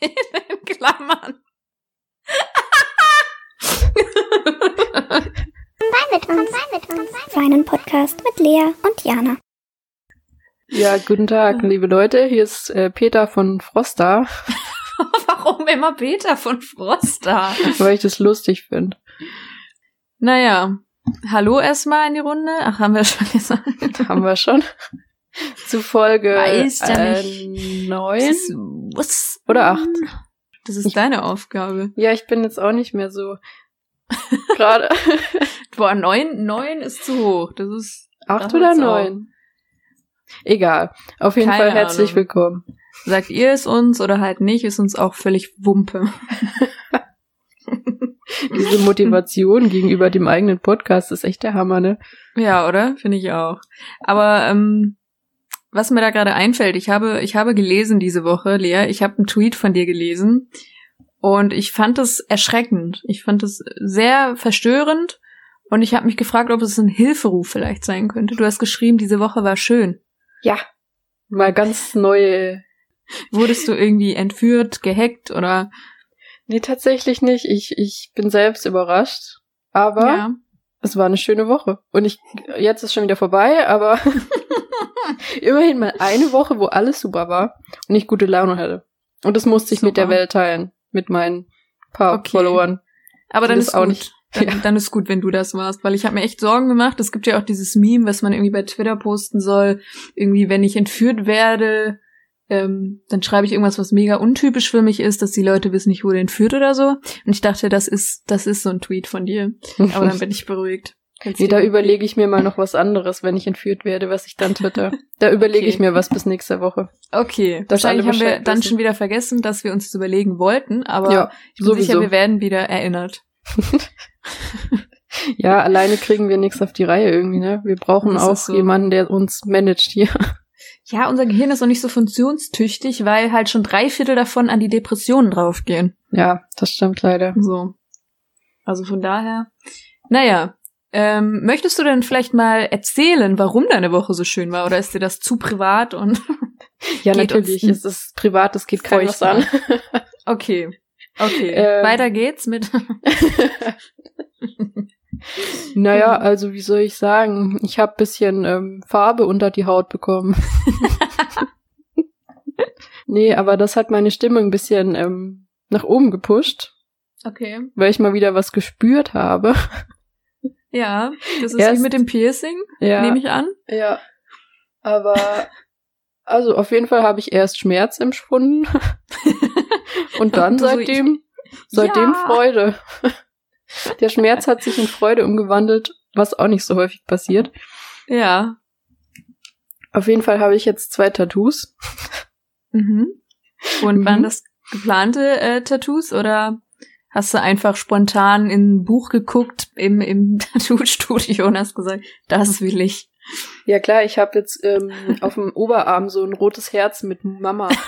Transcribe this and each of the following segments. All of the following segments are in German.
In Klammern. mit uns. Seinen Podcast mit Lea und Jana. Ja, guten Tag, liebe Leute. Hier ist äh, Peter von Frosta. Warum immer Peter von Frosta? Weil ich das lustig finde. Naja, hallo erstmal in die Runde. Ach, haben wir schon gesagt. haben wir schon. Zu Folge Weiß äh, neun was? oder acht. Das ist deine Aufgabe. Ja, ich bin jetzt auch nicht mehr so gerade. Boah, neun, neun ist zu hoch. Das ist acht oder neun? Egal. Auf jeden Keine Fall herzlich Ahnung. willkommen. Sagt ihr es uns oder halt nicht, ist uns auch völlig Wumpe. Diese Motivation gegenüber dem eigenen Podcast ist echt der Hammer, ne? Ja, oder? Finde ich auch. Aber ähm, was mir da gerade einfällt, ich habe, ich habe gelesen diese Woche, Lea, ich habe einen Tweet von dir gelesen und ich fand es erschreckend. Ich fand es sehr verstörend und ich habe mich gefragt, ob es ein Hilferuf vielleicht sein könnte. Du hast geschrieben, diese Woche war schön. Ja. Mal ganz neue. Wurdest du irgendwie entführt, gehackt oder? Nee, tatsächlich nicht. Ich, ich bin selbst überrascht. Aber Ja. es war eine schöne Woche. Und ich, jetzt ist schon wieder vorbei, aber immerhin mal eine Woche, wo alles super war und ich gute Laune hatte. Und das musste ich mit der Super. Welt teilen. Mit meinen paar Okay. Followern. Aber dann ist auch gut. nicht- Dann, Ja. dann ist gut, wenn du das warst, weil ich habe mir echt Sorgen gemacht. Es gibt ja auch dieses Meme, was man irgendwie bei Twitter posten soll. Irgendwie, wenn ich entführt werde, ähm, dann schreibe ich irgendwas, was mega untypisch für mich ist, dass die Leute wissen, ich wurde entführt oder so. Und ich dachte, das ist, das ist so ein Tweet von dir. Aber dann bin ich beruhigt. Kannst Nee, da überlege ich mir mal noch was anderes, wenn ich entführt werde, was ich dann twitter. Da überlege Okay. ich mir was bis nächste Woche. Okay, wahrscheinlich haben wir Bescheid dann wissen. schon wieder vergessen, dass wir uns das überlegen wollten, aber ja, ich bin sicher, sowieso. wir werden wieder erinnert. Ja, alleine kriegen wir nichts auf die Reihe irgendwie, ne? Wir brauchen auch so. jemanden, der uns managt hier. Ja, unser Gehirn ist noch nicht so funktionstüchtig, weil halt schon drei Viertel davon an die Depressionen draufgehen. Ja, das stimmt leider. So. Also von daher. Naja. Ähm, möchtest du denn vielleicht mal erzählen, warum deine Woche so schön war? Oder ist dir das zu privat und Ja, natürlich. Es ist privat, es geht keinem was an. okay. Okay. Ähm. Weiter geht's mit. Naja, also wie soll ich sagen? Ich habe bisschen ähm, Farbe unter die Haut bekommen. nee, aber das hat meine Stimmung ein bisschen ähm, nach oben gepusht, Okay. weil ich mal wieder was gespürt habe. Ja. Das ist Erst- wie mit dem Piercing, Ja, nehme ich an. ja. Aber also auf jeden Fall habe ich erst Schmerz empfunden und dann seitdem seitdem Ja. Freude. Der Schmerz hat sich in Freude umgewandelt, was auch nicht so häufig passiert. Ja. Auf jeden Fall habe ich jetzt zwei Tattoos. Mhm. Und Mhm. waren das geplante äh, Tattoos oder hast du einfach spontan in ein Buch geguckt im, im Tattoo-Studio und hast gesagt, das will ich. Ja klar, ich habe jetzt ähm, auf dem Oberarm so ein rotes Herz mit Mama.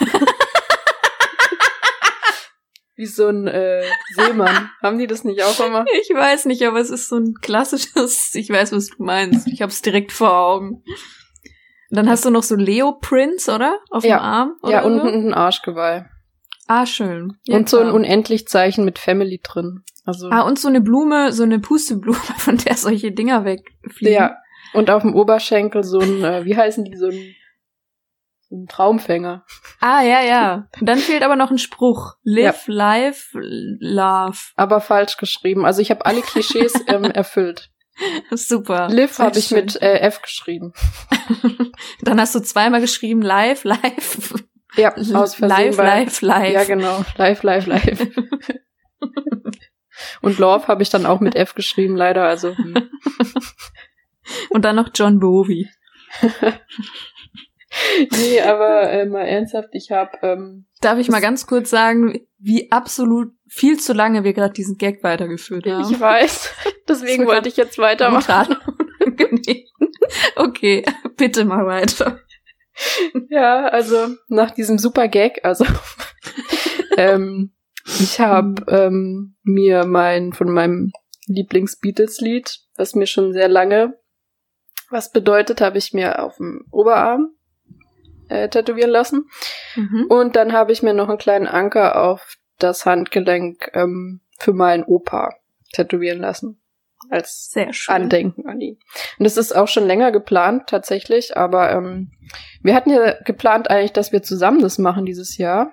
Wie so ein äh, Seemann. Haben die das nicht auch immer? Ich weiß nicht, aber es ist so ein klassisches, ich weiß, was du meinst. Ich hab's direkt vor Augen. Und dann hast du noch so Leo Prince, oder? Auf Ja. dem Arm? Oder Ja, und so? ein Arschgeweih. Ah, schön. Ja, und so ein. Unendlich-Zeichen mit Family drin. Also Ah, und so eine Blume, so eine Pusteblume, von der solche Dinger wegfliegen. ja. Und auf dem Oberschenkel so ein, äh, wie heißen die, so ein, so ein Traumfänger. Ah, ja, ja. Und dann fehlt aber noch ein Spruch. Live, life, love. Aber falsch geschrieben. Also ich habe alle Klischees ähm, erfüllt. Super. Liv Sehr habe ich schön. mit äh, F geschrieben. Dann hast du zweimal geschrieben, live, live. Ja, aus Versehen. live, weil- live, live. Ja, genau. Live, live, live. Und Love habe ich dann auch mit F geschrieben, leider. Also hm. Und dann noch John Bowie. nee, aber äh, mal ernsthaft, ich habe ähm, Darf ich mal ganz kurz sagen, wie absolut viel zu lange wir gerade diesen Gag weitergeführt haben? ich weiß, deswegen wollte ich jetzt weitermachen. Okay, bitte mal weiter. Ja, also nach diesem super Gag, also ähm, ich habe ähm, mir mein von meinem Lieblings-Beatles-Lied, was mir schon sehr lange was bedeutet, habe ich mir auf dem Oberarm äh, tätowieren lassen. Mhm. Und dann habe ich mir noch einen kleinen Anker auf das Handgelenk ähm, für meinen Opa tätowieren lassen. Als Sehr schön. Andenken an ihn. Und das ist auch schon länger geplant, tatsächlich, aber ähm, wir hatten ja geplant eigentlich, dass wir zusammen das machen dieses Jahr.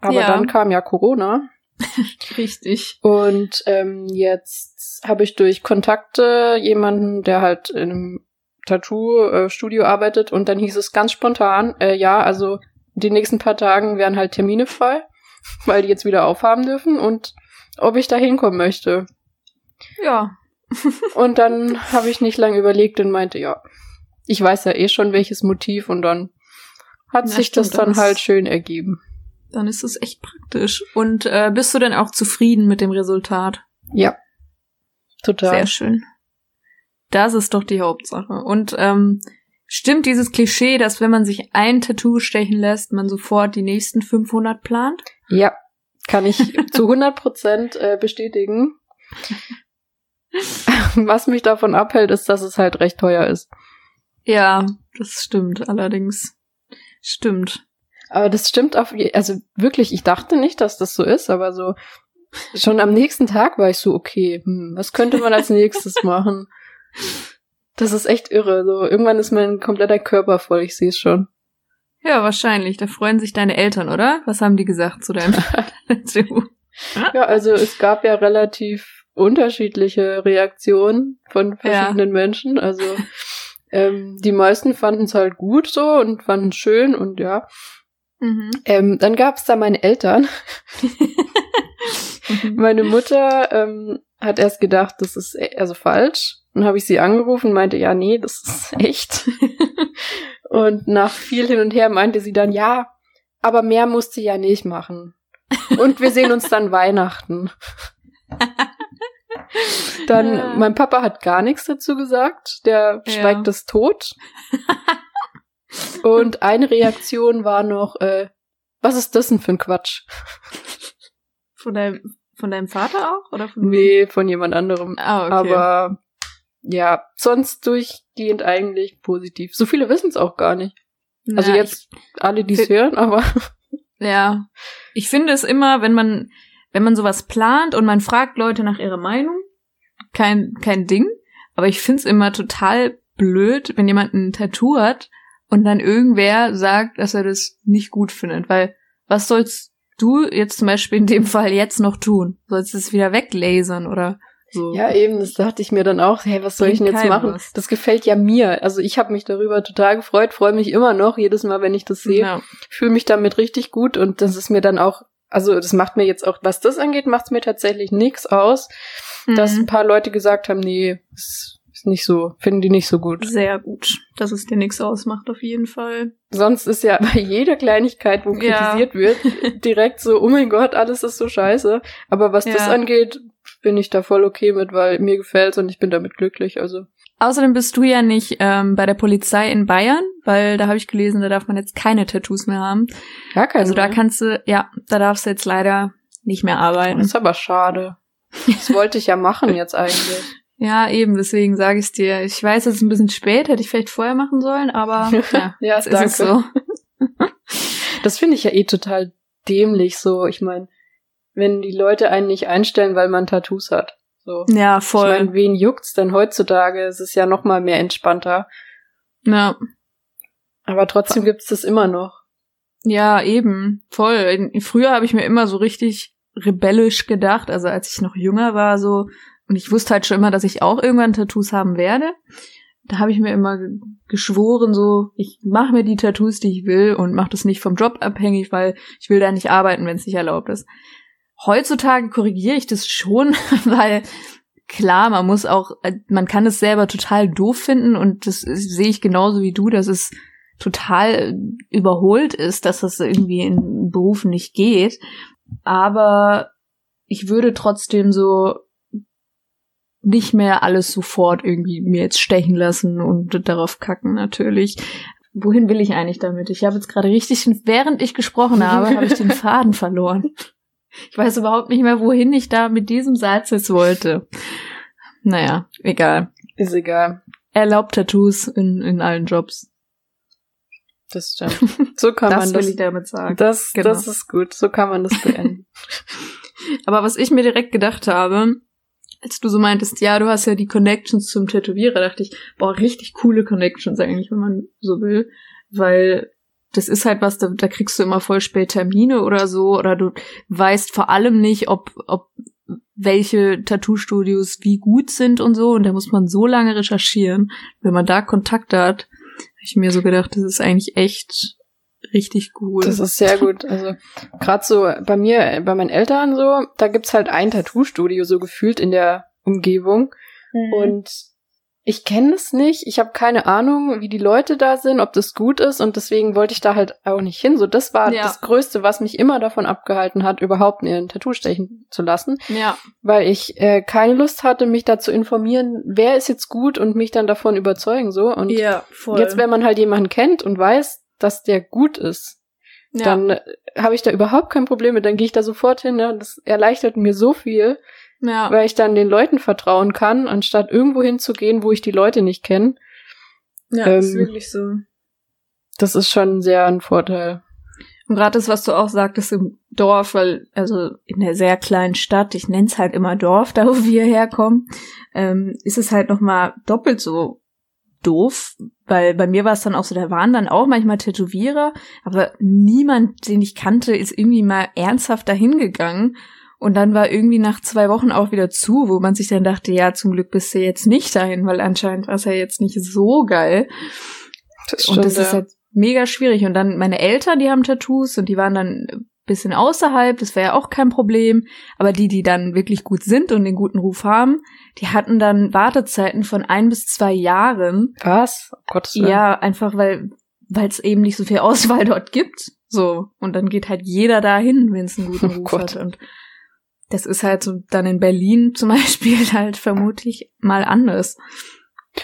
Aber Ja. dann kam ja Corona Richtig. und ähm, jetzt habe ich durch Kontakte jemanden, der halt in einem Tattoo-Studio arbeitet und dann hieß es ganz spontan, äh, ja, also die nächsten paar Tagen wären halt Termine frei, weil die jetzt wieder aufhaben dürfen und ob ich da hinkommen möchte. Ja. Und dann habe ich nicht lange überlegt und meinte, ja, ich weiß ja eh schon welches Motiv und dann hat Ja, sich das stimmt, dann das- halt schön ergeben. Dann ist es echt praktisch. Und äh, bist du denn auch zufrieden mit dem Resultat? Ja. Total. Sehr schön. Das ist doch die Hauptsache. Und ähm, stimmt dieses Klischee, dass wenn man sich ein Tattoo stechen lässt, man sofort die nächsten 500 plant? Ja, kann ich zu 100 Prozent äh, bestätigen. Was mich davon abhält, ist, dass es halt recht teuer ist. Ja, das stimmt allerdings. Stimmt. Aber das stimmt auf, also wirklich, ich dachte nicht, dass das so ist, aber so schon am nächsten Tag war ich so, okay, hm, was könnte man als nächstes machen? Das ist echt irre. So irgendwann ist mein kompletter Körper voll. Ich sehe es schon. Ja, wahrscheinlich. Da freuen sich deine Eltern, oder? Was haben die gesagt zu deinem Tattoo? Ja, also es gab ja relativ unterschiedliche Reaktionen von verschiedenen Menschen. Also ähm, die meisten fanden es halt gut so und fanden es schön und ja. Mhm. Ähm, dann gab es da meine Eltern. Meine Mutter ähm, hat erst gedacht, das ist e- also falsch. Dann habe ich sie angerufen und meinte, ja, nee, das ist echt. und nach viel hin und her meinte sie dann, ja, aber mehr musste ja nicht machen. Und wir sehen uns dann Weihnachten. Dann, Ja. mein Papa hat gar nichts dazu gesagt. Der Ja. schweigt es tot. Und eine Reaktion war noch, äh, was ist das denn für ein Quatsch? Von deinem, von deinem Vater auch? Oder von Nee, von jemand anderem. Ah, okay. Aber ja, sonst durchgehend eigentlich positiv. So viele wissen es auch gar nicht. Also Na, jetzt alle, die es hören, aber Ja. Ich finde es immer, wenn man, wenn man sowas plant und man fragt Leute nach ihrer Meinung, kein, kein Ding. Aber ich finde es immer total blöd, wenn jemand ein Tattoo hat und dann irgendwer sagt, dass er das nicht gut findet. Weil, was sollst du jetzt zum Beispiel in dem Fall jetzt noch tun? Sollst du es wieder weglasern oder so? ja, eben, das dachte ich mir dann auch, hey, was soll ich denn jetzt machen? was. Das gefällt ja mir. Also ich habe mich darüber total gefreut, freue mich immer noch, jedes Mal, wenn ich das sehe. Ja. Fühle mich damit richtig gut und das ist mir dann auch, also das macht mir jetzt auch, was das angeht, macht es mir tatsächlich nichts aus, dass ein Mhm. paar Leute gesagt haben, nee, ist, ist nicht so, finden die nicht so gut. Sehr gut, dass es dir nichts ausmacht, auf jeden Fall. Sonst ist ja bei jeder Kleinigkeit, wo Ja. kritisiert wird, direkt so, oh mein Gott, alles ist so scheiße. Aber was das Ja. angeht, bin ich da voll okay mit, weil mir gefällt's und ich bin damit glücklich. Also Außerdem bist du ja nicht ähm, bei der Polizei in Bayern, weil da habe ich gelesen, da darf man jetzt keine Tattoos mehr haben. gar kein Also da kannst du, ja, da darfst du jetzt leider nicht mehr Das arbeiten. ist aber schade. Das wollte ich ja machen jetzt eigentlich. Ja, eben, deswegen sage ich dir. Ich weiß, es ist ein bisschen spät, hätte ich vielleicht vorher machen sollen, aber ja, Ja, jetzt ist so. Das finde ich ja eh total dämlich so. Ich meine, wenn die Leute einen nicht einstellen, weil man Tattoos hat. So. Ja, Ich voll. meine, wen juckt's denn heutzutage? Es ist ja noch mal mehr entspannter. ja. Aber trotzdem gibt's das immer noch. ja, eben, voll. Früher habe ich mir immer so richtig rebellisch gedacht, also als ich noch jünger war, so, und ich wusste halt schon immer, dass ich auch irgendwann Tattoos haben werde. Da habe ich mir immer ge- geschworen, so, ich mache mir die Tattoos, die ich will und mache das nicht vom Job abhängig, weil ich will da nicht arbeiten, wenn es nicht erlaubt ist. Heutzutage korrigiere ich das schon, weil klar, man muss auch, äh, man kann es selber total doof finden und das sehe ich genauso wie du, dass es total überholt ist, dass das irgendwie in Berufen nicht geht. Aber ich würde trotzdem so nicht mehr alles sofort irgendwie mir jetzt stechen lassen und darauf kacken natürlich. Wohin will ich eigentlich damit? Ich habe jetzt gerade richtig, während ich gesprochen habe, habe ich den Faden verloren. Ich weiß überhaupt nicht mehr, wohin ich da mit diesem Satz jetzt wollte. Naja, egal. Ist egal. Erlaubt Tattoos in, in allen Jobs. Das stimmt. So kann das man will das. ich damit sagen. Das, Genau. das ist gut. So kann man das beenden. Aber was ich mir direkt gedacht habe, als du so meintest, ja, du hast ja die Connections zum Tätowierer, dachte ich, boah, richtig coole Connections eigentlich, wenn man so will. Weil das ist halt was, da, da kriegst du immer voll spät Termine oder so, oder du weißt vor allem nicht, ob, ob welche Tattoo-Studios wie gut sind und so, und da muss man so lange recherchieren. Wenn man da Kontakte hat, habe ich mir so gedacht, das ist eigentlich echt richtig cool. Das ist sehr gut. Also gerade so bei mir, bei meinen Eltern so, da gibt's halt ein Tattoo-Studio so gefühlt in der Umgebung. Und ich kenne es nicht. Ich habe keine Ahnung, wie die Leute da sind, ob das gut ist. Und deswegen wollte ich da halt auch nicht hin. So, das war Ja. das Größte, was mich immer davon abgehalten hat, überhaupt mir ein Tattoo stechen zu lassen. ja, Weil ich äh, keine Lust hatte, mich da zu informieren, wer ist jetzt gut und mich dann davon überzeugen so. Und ja, voll. jetzt, wenn man halt jemanden kennt und weiß, dass der gut ist, ja. dann äh, habe ich da überhaupt kein Problem mit. Dann gehe ich da sofort hin. Ja. Das erleichtert mir so viel, ja. weil ich dann den Leuten vertrauen kann, anstatt irgendwo hinzugehen, wo ich die Leute nicht kenne. Ja, das ist Ähm, wirklich so. Das ist schon sehr ein Vorteil. Und gerade das, was du auch sagtest im Dorf, weil, also in der sehr kleinen Stadt, ich nenn's halt immer Dorf, da wo wir herkommen, ähm, ist es halt nochmal doppelt so doof, weil bei mir war es dann auch so, da waren dann auch manchmal Tätowierer, aber niemand, den ich kannte, ist irgendwie mal ernsthaft dahin gegangen. Und dann war irgendwie nach zwei Wochen auch wieder zu, wo man sich dann dachte, ja, zum Glück bist du jetzt nicht dahin, weil anscheinend war es ja jetzt nicht so geil. Das Und das ist halt mega schwierig. Und dann meine Eltern, die haben Tattoos und die waren dann ein bisschen außerhalb, das wäre ja auch kein Problem. Aber die, die dann wirklich gut sind und den guten Ruf haben, die hatten dann Wartezeiten von ein bis zwei Jahren. was? Oh Gottes Willen. Ja, einfach weil weil es eben nicht so viel Auswahl dort gibt. So. Und dann geht halt jeder dahin, wenn es einen guten Oh Ruf Gott. hat. Und das ist halt so dann in Berlin zum Beispiel halt vermutlich mal anders.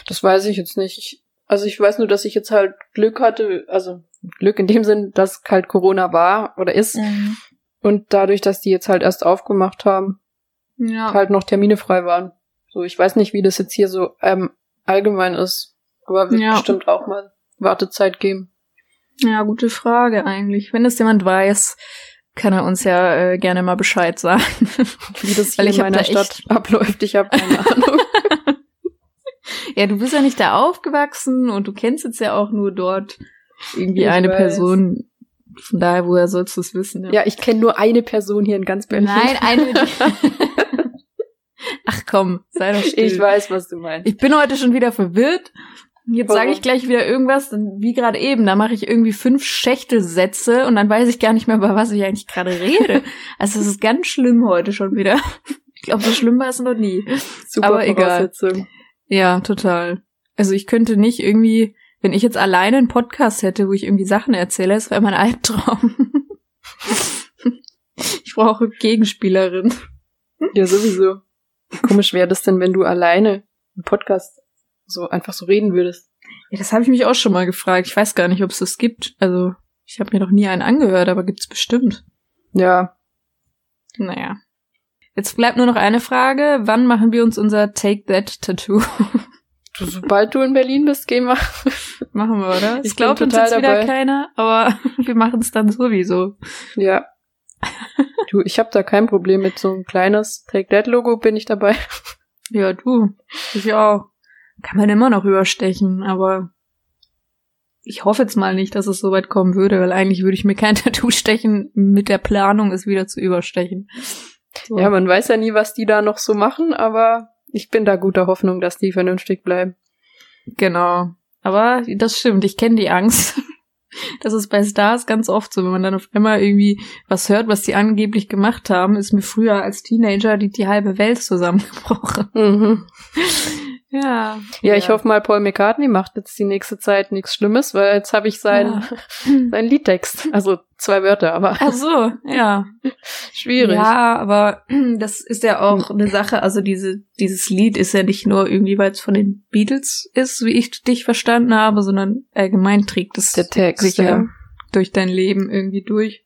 Das weiß ich jetzt nicht. Ich, also ich weiß nur, dass ich jetzt halt Glück hatte, also Glück in dem Sinn, dass halt Corona war oder ist. Und dadurch, dass die jetzt halt erst aufgemacht haben, Ja. halt noch Termine frei waren. So, ich weiß nicht, wie das jetzt hier so ähm, allgemein ist. Aber wird Ja. bestimmt auch mal Wartezeit geben. Ja, gute Frage eigentlich. Wenn es jemand weiß, kann er uns ja äh, gerne mal Bescheid sagen. Wie das Weil hier ich in meiner Stadt abläuft. Ich habe keine Ahnung. ja, du bist ja nicht da aufgewachsen und du kennst jetzt ja auch nur dort irgendwie Ich eine weiß. Person. Von daher, woher sollst du es wissen? ja, ich kenne nur eine Person hier in ganz Berlin. Nein, eine. Ach komm, sei doch still. Ich weiß, was du meinst. Ich bin heute schon wieder verwirrt. Jetzt sage ich gleich wieder irgendwas, wie gerade eben, da mache ich irgendwie fünf Schächtelsätze und dann weiß ich gar nicht mehr, über was ich eigentlich gerade rede. Also es ist ganz schlimm heute schon wieder. Ich glaube, so schlimm war es noch nie. Super aber egal. Ja, total. Also ich könnte nicht irgendwie, wenn ich jetzt alleine einen Podcast hätte, wo ich irgendwie Sachen erzähle, das wäre mein Albtraum. ich brauche Gegenspielerin. Ja, sowieso. Wie komisch wäre das denn, wenn du alleine einen Podcast so einfach so reden würdest? Ja, das habe ich mich auch schon mal gefragt. Ich weiß gar nicht, ob es das gibt. Also ich habe mir noch nie einen angehört, aber gibt's bestimmt. Ja. Naja. Jetzt bleibt nur noch eine Frage. Wann machen wir uns unser Take That Tattoo? Du, sobald du in Berlin bist, geh mal. machen wir, oder? Ich glaubt bin uns jetzt wieder keiner, aber wir machen es dann sowieso. Ja. Du, ich habe da kein Problem mit so ein kleines Take That Logo, bin ich dabei. Ja, du. Ich auch. Kann man immer noch überstechen, aber ich hoffe jetzt mal nicht, dass es so weit kommen würde, weil eigentlich würde ich mir kein Tattoo stechen mit der Planung, es wieder zu überstechen. So. Ja, man weiß ja nie, was die da noch so machen, aber ich bin da guter Hoffnung, dass die vernünftig bleiben. Genau. Aber das stimmt, ich kenne die Angst. Das ist bei Stars ganz oft so, wenn man dann auf einmal irgendwie was hört, was die angeblich gemacht haben, ist mir früher als Teenager die, die halbe Welt zusammengebrochen. Mhm. Ja. Ja, ich hoffe mal, Paul McCartney macht jetzt die nächste Zeit nichts Schlimmes, weil jetzt habe ich seinen seinen Liedtext. Also zwei Wörter, aber Ach so, ja. schwierig. Ja, aber das ist ja auch eine Sache. Also diese, dieses Lied ist ja nicht nur irgendwie, weil es von den Beatles ist, wie ich dich verstanden habe, sondern allgemein trägt es Der Text, sich ja ja. durch dein Leben irgendwie durch.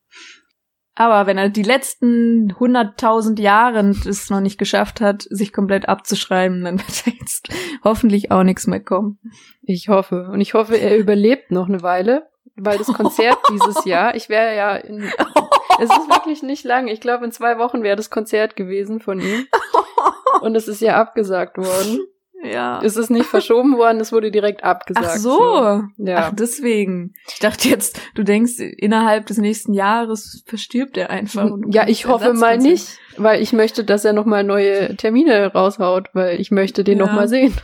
Aber wenn er die letzten 100.000 Jahren es noch nicht geschafft hat, sich komplett abzuschreiben, dann wird jetzt hoffentlich auch nichts mehr kommen. Ich hoffe. Und ich hoffe, er überlebt noch eine Weile. weil das Konzert dieses Jahr, ich wäre ja in, es ist wirklich nicht lang, ich glaube in zwei Wochen wäre das Konzert gewesen von ihm. Und es ist ja abgesagt worden. Ja. Es ist nicht verschoben worden, es wurde direkt abgesagt. Ach so. Ja. Ach, deswegen. Ich dachte jetzt, du denkst, innerhalb des nächsten Jahres verstirbt er einfach. Ja, ich hoffe mal nicht, weil ich möchte, dass er nochmal neue Termine raushaut, weil ich möchte den Ja. noch mal sehen.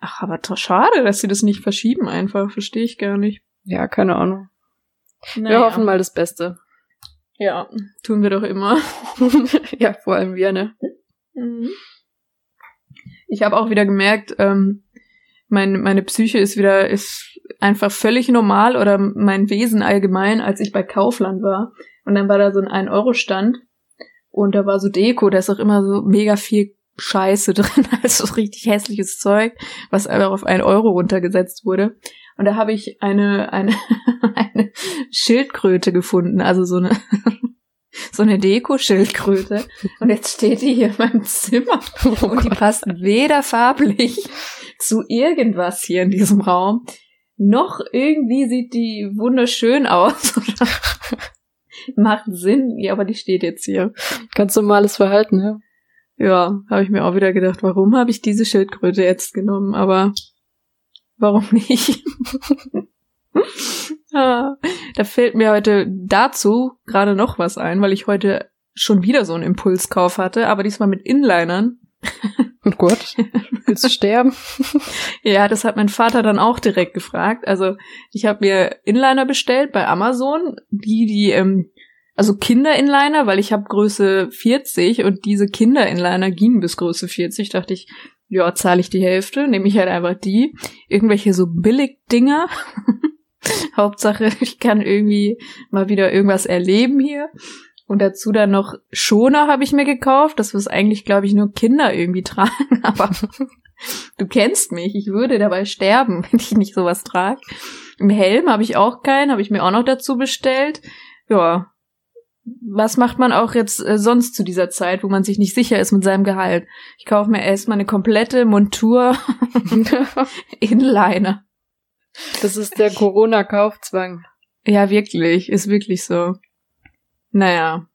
Ach, aber doch schade, dass sie das nicht verschieben einfach. Verstehe ich gar nicht. Ja, keine Ahnung. Wir Naja. hoffen mal das Beste. Ja, tun wir doch immer. ja, vor allem wir, ne? Mhm. Ich habe auch wieder gemerkt, ähm, mein, meine Psyche ist wieder, ist einfach völlig normal oder mein Wesen allgemein, als ich bei Kaufland war. Und dann war da so ein 1-Euro-Stand und da war so Deko, da ist auch immer so mega viel Scheiße drin, also so richtig hässliches Zeug, was einfach auf 1 Euro runtergesetzt wurde. Und da habe ich eine, eine, eine Schildkröte gefunden, also so eine, so eine Deko-Schildkröte. Und jetzt steht die hier in meinem Zimmer. Oh Und die passt weder farblich zu irgendwas hier in diesem Raum, noch irgendwie sieht die wunderschön aus. Macht Sinn, ja, aber die steht jetzt hier. Ganz normales Verhalten, ne? Ja, habe ich mir auch wieder gedacht, warum habe ich diese Schildkröte jetzt genommen? Aber warum nicht? ah, da fällt mir heute dazu gerade noch was ein, weil ich heute schon wieder so einen Impulskauf hatte, aber diesmal mit Inlinern. Oh Gott, willst du sterben? Ja, das hat mein Vater dann auch direkt gefragt. Also ich habe mir Inliner bestellt bei Amazon, die die ähm, also Kinder-Inliner, weil ich habe Größe 40 und diese Kinder-Inliner gingen bis Größe 40. Dachte ich, ja, zahle ich die Hälfte, nehme ich halt einfach die. Irgendwelche so Billig-Dinger. Hauptsache, ich kann irgendwie mal wieder irgendwas erleben hier. Und dazu dann noch Schoner habe ich mir gekauft. Das was eigentlich, glaube ich, nur Kinder irgendwie tragen. Aber du kennst mich. Ich würde dabei sterben, wenn ich nicht sowas trage. Einen Helm habe ich auch keinen. Habe ich mir auch noch dazu bestellt. Ja. Was macht man auch jetzt äh, sonst zu dieser Zeit, wo man sich nicht sicher ist mit seinem Gehalt? Ich kaufe mir erstmal eine komplette Montur Inliner. Das ist der Corona-Kaufzwang. Ja, wirklich. Ist wirklich so. Naja.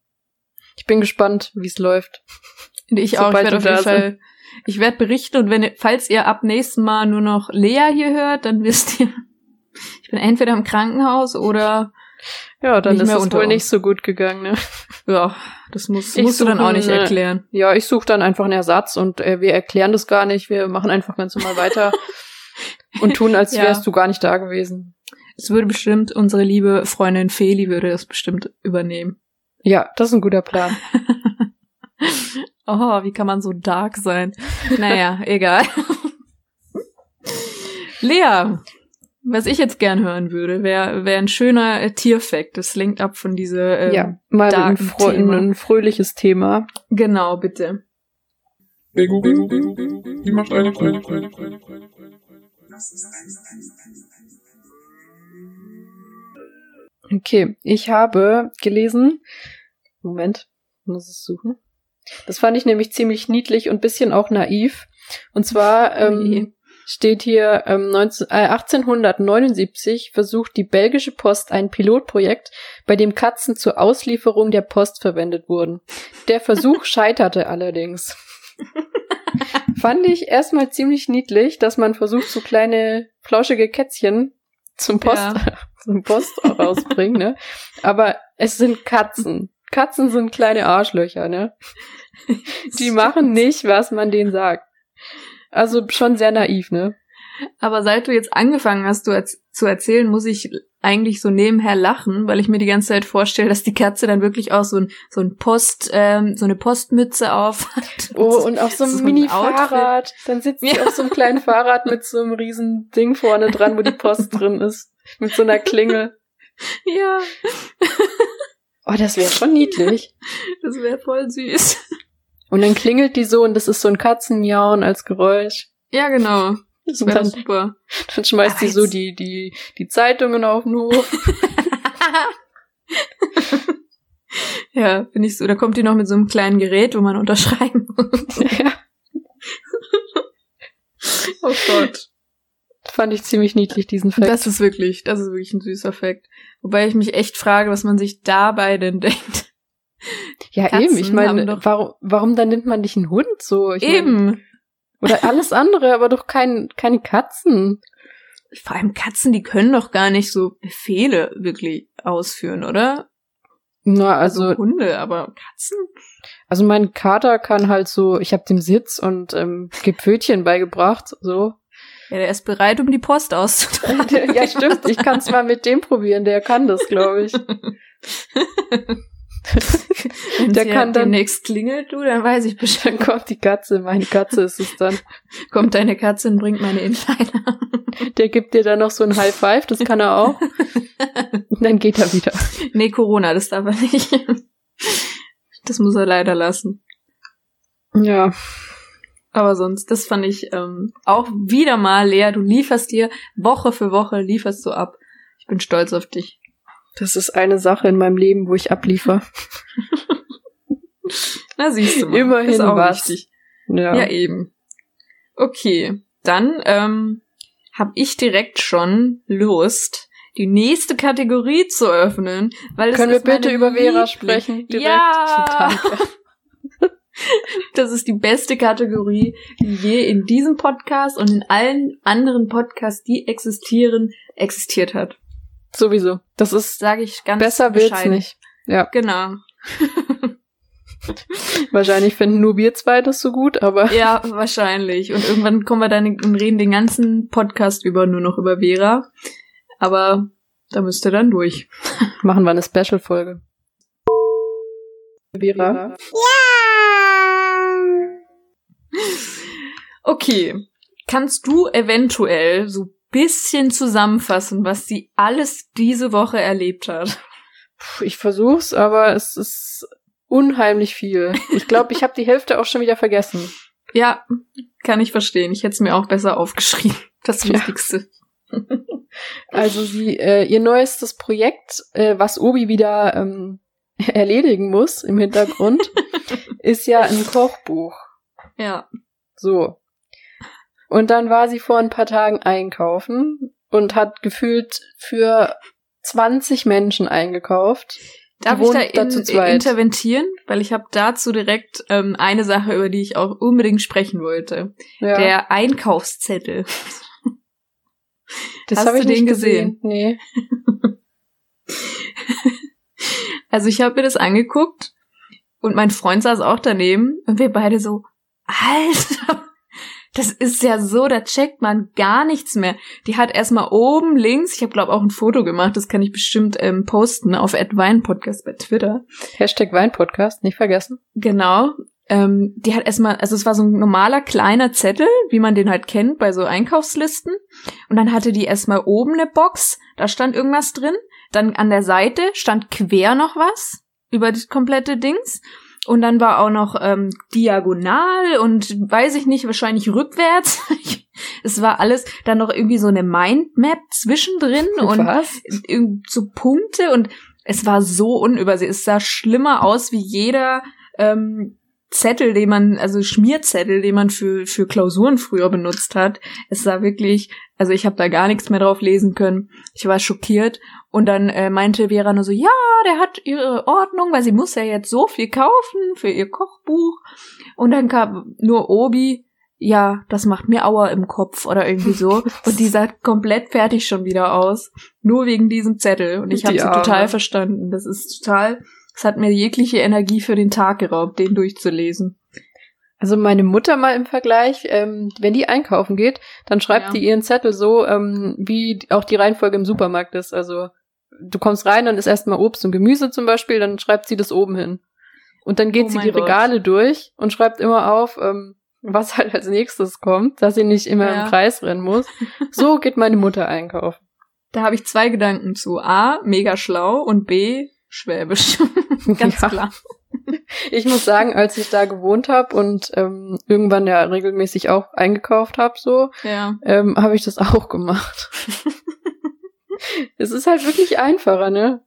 Ich bin gespannt, wie es läuft. Ich auch. Ich werde auf jeden Fall, ich werde berichten und wenn, falls ihr ab nächstem Mal nur noch Lea hier hört, dann wisst ihr, ich bin entweder im Krankenhaus oder, Ja, dann ist es wohl uns. nicht so gut gegangen, ne? ja, das muss, Ich musst du dann auch nicht eine- erklären. Ja, ich suche dann einfach einen Ersatz und äh, wir erklären das gar nicht. Wir machen einfach ganz normal weiter und tun, als Ja. wärst du gar nicht da gewesen. Es würde bestimmt, unsere liebe Freundin Feli würde das bestimmt übernehmen. Ja, das ist ein guter Plan. Oh, wie kann man so dark sein? Naja, egal. Lea, was ich jetzt gern hören würde, wäre wär ein schöner äh, Tierfact. Das lenkt ab von dieser. Ähm, ja, mal ein, fro Thema. ein fröhliches Thema. Genau, bitte. Der Google, die macht eine Kuh. Okay, ich habe gelesen. Moment, ich muss es suchen. Das fand ich nämlich ziemlich niedlich und bisschen auch naiv. Und zwar Oh ähm, steht hier ähm, 19, äh, 1879 versucht die belgische Post ein Pilotprojekt, bei dem Katzen zur Auslieferung der Post verwendet wurden. Der Versuch scheiterte allerdings. Fand ich erstmal ziemlich niedlich, dass man versucht, so kleine flauschige Kätzchen zum Post, Ja. zum Post rausbringen, ne? Aber es sind Katzen. Katzen sind kleine Arschlöcher, ne? Die machen nicht, was man denen sagt. Also schon sehr naiv, ne? Aber seit du jetzt angefangen hast du zu erzählen, muss ich eigentlich so nebenher lachen, weil ich mir die ganze Zeit vorstelle, dass die Katze dann wirklich auch so ein so ein Post ähm, so eine Postmütze auf hat. Oh, und auf so einem so Mini-Fahrrad. Dann sitzt sie Ja. auf so einem kleinen Fahrrad mit so einem riesen Ding vorne dran, wo die Post drin ist. Mit so einer Klingel. ja, Oh, das wäre schon niedlich. das wäre voll süß. Und dann klingelt die so und das ist so ein Katzenmiauen als Geräusch. Ja, genau. Das wäre dann, super. dann schmeißt die so die, die, die Zeitungen auf den Hof. ja, finde ich so. Da kommt die noch mit so einem kleinen Gerät, wo man unterschreiben muss. ja. Oh Gott. Fand ich ziemlich niedlich, diesen Fact. Das ist wirklich, das ist wirklich ein süßer Fact. Wobei ich mich echt frage, was man sich dabei denn denkt. ja, Katzen eben. Ich meine, warum, warum dann nimmt man nicht einen Hund so? Ich mein, Eben. Oder alles andere, aber doch kein, keine Katzen. Vor allem Katzen, die können doch gar nicht so Befehle wirklich ausführen, oder? Na, also, Hunde, aber Katzen? also mein Kater kann halt so, ich habe dem Sitz und ähm, geb Pfötchen beigebracht, so. Ja, der ist bereit, um die Post auszutragen. ja, stimmt. Ich kann es mal mit dem probieren. Der kann das, glaube ich. Wenn Der kann kann dann- demnächst klingelt, du, dann weiß ich Bescheid. Dann kommt die Katze. Meine Katze ist es dann. Kommt deine Katze und bringt meine Inliner. Der gibt dir dann noch so ein High Five. Das kann er auch. Und dann geht er wieder. nee, Corona, das darf er nicht. Das muss er leider lassen. Ja. Aber sonst, das fand ich ähm, auch wieder mal, Lea, du lieferst dir Woche für Woche, lieferst du ab. Ich bin stolz auf dich. Das ist eine Sache in meinem Leben, wo ich abliefer. Na, siehst du mal. Immerhin ist auch was. wichtig. Ja. Ja, eben. Okay, dann ähm, habe ich direkt schon Lust, die nächste Kategorie zu öffnen, weil es Können wir bitte über Vera Liebling- sprechen? Direkt? Ja, das ist die beste Kategorie, die je in diesem Podcast und in allen anderen Podcasts, die existieren, existiert hat. Sowieso. Das ist, Sage ich ganz besser wird's bescheiden. nicht. Ja. Genau. Wahrscheinlich finden nur wir zwei das so gut, aber Ja, wahrscheinlich. Und irgendwann kommen wir dann und reden den ganzen Podcast über nur noch über Vera. Aber da müsst ihr dann durch. machen wir eine Special-Folge. Vera. Okay. Kannst du eventuell so bisschen zusammenfassen, was sie alles diese Woche erlebt hat? Puh, Ich versuch's, aber es ist unheimlich viel. Ich glaube, ich habe die Hälfte auch schon wieder vergessen. Ja, kann ich verstehen. Ich hätte es mir auch besser aufgeschrieben. Das Ja. Wichtigste. Also sie, äh, ihr neuestes Projekt, äh, was Obi wieder ähm, erledigen muss im Hintergrund, ist ja ein Kochbuch. Ja. So. Und dann war sie vor ein paar Tagen einkaufen und hat gefühlt für 20 Menschen eingekauft. Darf ich da, da in, zweit. interventieren? Weil ich habe dazu direkt ähm, eine Sache, über die ich auch unbedingt sprechen wollte. Ja, Der Einkaufszettel. das hast habe ich du den nicht gesehen. gesehen? Nee. Also ich habe mir das angeguckt und mein Freund saß auch daneben und wir beide so, Alter, das ist ja so, da checkt man gar nichts mehr. Die hat erstmal oben links, ich habe glaube auch ein Foto gemacht, das kann ich bestimmt ähm, posten auf @weinpodcast bei Twitter. Hashtag Weinpodcast, nicht vergessen. Genau. Ähm, die hat erstmal, also es war so ein normaler kleiner Zettel, wie man den halt kennt bei so Einkaufslisten. Und dann hatte die erstmal oben eine Box, da stand irgendwas drin. Dann an der Seite stand quer noch was über das komplette Dings. Und dann war auch noch ähm, diagonal und weiß ich nicht, wahrscheinlich rückwärts. es war alles dann noch irgendwie so eine Mindmap zwischendrin und Was? irgend so Punkte und es war so unübersehen. Es sah schlimmer aus wie jeder ähm, Zettel, den man, also Schmierzettel, den man für, für Klausuren früher benutzt hat. Es sah wirklich, also ich habe da gar nichts mehr drauf lesen können. Ich war schockiert. Und dann äh, meinte Vera nur so, ja, der hat ihre Ordnung, weil sie muss ja jetzt so viel kaufen für ihr Kochbuch. Und dann kam nur Obi, ja, das macht mir Aua im Kopf oder irgendwie so. Und die sah komplett fertig schon wieder aus. Nur wegen diesem Zettel. Und ich habe sie total verstanden. Das ist total, es hat mir jegliche Energie für den Tag geraubt, den durchzulesen. Also meine Mutter mal im Vergleich, ähm, wenn die einkaufen geht, dann schreibt Ja. die ihren Zettel so, ähm, wie auch die Reihenfolge im Supermarkt ist. Also du kommst rein, dann ist erstmal Obst und Gemüse zum Beispiel, dann schreibt sie das oben hin. Und dann geht Oh sie die Gott. Regale durch und schreibt immer auf, ähm, was halt als nächstes kommt, dass sie nicht immer Ja. im Kreis rennen muss. So geht meine Mutter einkaufen. Da habe ich zwei Gedanken zu. A, mega schlau und B, schwäbisch. Ganz Ja. klar. Ich muss sagen, als ich da gewohnt habe und ähm, irgendwann ja regelmäßig auch eingekauft habe, so, Ja. ähm, habe ich das auch gemacht. es ist halt wirklich einfacher, ne?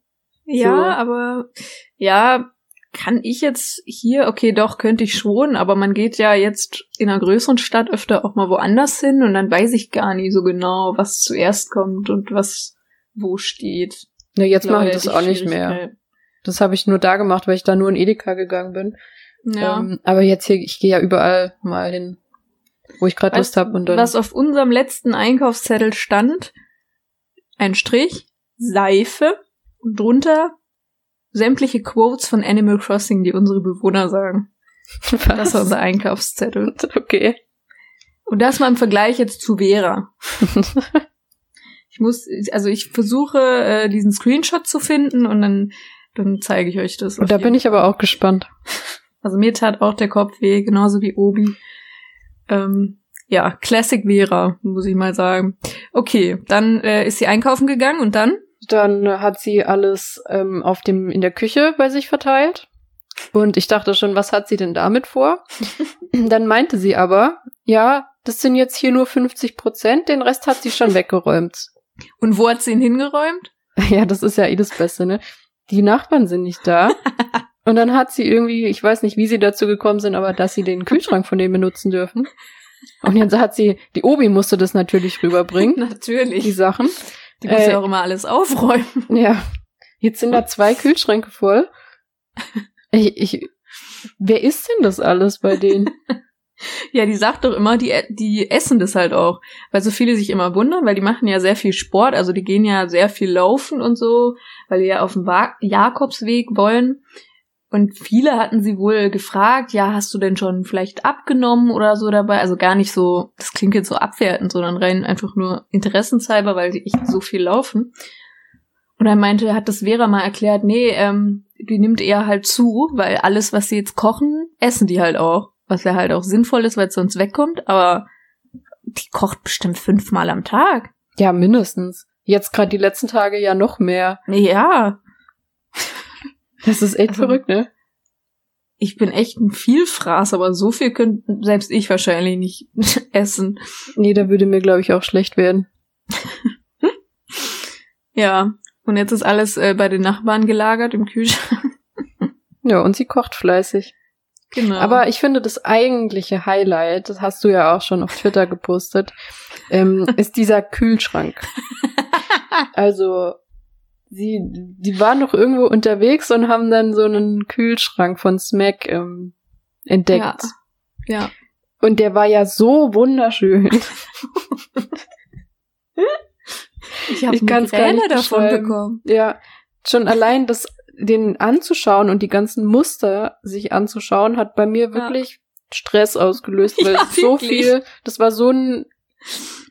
Ja, So. aber ja, kann ich jetzt hier, okay, doch, könnte ich schon, aber man geht ja jetzt in einer größeren Stadt öfter auch mal woanders hin und dann weiß ich gar nie so genau, was zuerst kommt und was wo steht. Ne, jetzt mache ich da das auch nicht mehr. Das habe ich nur da gemacht, weil ich da nur in Edeka gegangen bin. Ja. Ähm, aber jetzt hier, ich gehe ja überall mal hin, wo ich gerade Lust habe und dann. Was auf unserem letzten Einkaufszettel stand, ein Strich, Seife und drunter sämtliche Quotes von Animal Crossing, die unsere Bewohner sagen. Das war unser Einkaufszettel. okay. Und das mal im Vergleich jetzt zu Vera. Ich muss, also ich versuche, äh, diesen Screenshot zu finden und dann, dann zeige ich euch das. Und da bin ich aber auch gespannt. Also mir tat auch der Kopf weh, genauso wie Obi. Ähm, ja, Classic Vera, muss ich mal sagen. Okay, dann äh, ist sie einkaufen gegangen und dann? Dann hat sie alles ähm, auf dem in der Küche bei sich verteilt. Und ich dachte schon, was hat sie denn damit vor? Dann meinte sie aber, ja, das sind jetzt hier nur 50 Prozent, den Rest hat sie schon weggeräumt. Und wo hat sie ihn hingeräumt? Ja, das ist ja eh das Beste, ne? Die Nachbarn sind nicht da. Und dann hat sie irgendwie, ich weiß nicht, wie sie dazu gekommen sind, aber dass sie den Kühlschrank von denen benutzen dürfen. Und jetzt hat sie, die Obi musste das natürlich rüberbringen, die Natürlich. Sachen. Die muss Äh, ja auch immer alles aufräumen. Ja. Jetzt sind da zwei Kühlschränke voll. Ich, ich, wer ist denn das alles bei denen? Ja, die sagt doch immer, die, die essen das halt auch. Weil so viele sich immer wundern, weil die machen ja sehr viel Sport, also die gehen ja sehr viel laufen und so, weil die ja auf dem Jakobsweg wollen. Und viele hatten sie wohl gefragt, ja, hast du denn schon vielleicht abgenommen oder so dabei? Also gar nicht so, das klingt jetzt so abwertend, sondern rein einfach nur interessenshalber, weil die echt so viel laufen. Und er meinte, hat das Vera mal erklärt, nee, ähm, die nimmt eher halt zu, weil alles, was sie jetzt kochen, essen die halt auch. Was ja halt auch sinnvoll ist, weil es sonst wegkommt, aber die kocht bestimmt fünfmal am Tag. Ja, mindestens. Jetzt gerade die letzten Tage ja noch mehr. Ja, Das ist echt Also- verrückt, ne? ich bin echt ein Vielfraß, aber so viel könnte selbst ich wahrscheinlich nicht essen. Nee, da würde mir, glaube ich, auch schlecht werden. Ja, und jetzt ist alles äh, bei den Nachbarn gelagert im Kühlschrank. Ja, und sie kocht fleißig. Genau. Aber ich finde, das eigentliche Highlight, das hast du ja auch schon auf Twitter gepostet, ähm, ist dieser Kühlschrank. Also, sie, die waren noch irgendwo unterwegs und haben dann so einen Kühlschrank von Smack ähm, entdeckt. Ja. ja. Und der war ja so wunderschön. Ich habe Migräne nicht davon bekommen. Ja, schon allein das, den anzuschauen und die ganzen Muster sich anzuschauen, hat bei mir wirklich Stress ausgelöst, weil Ja, so viel, das war so ein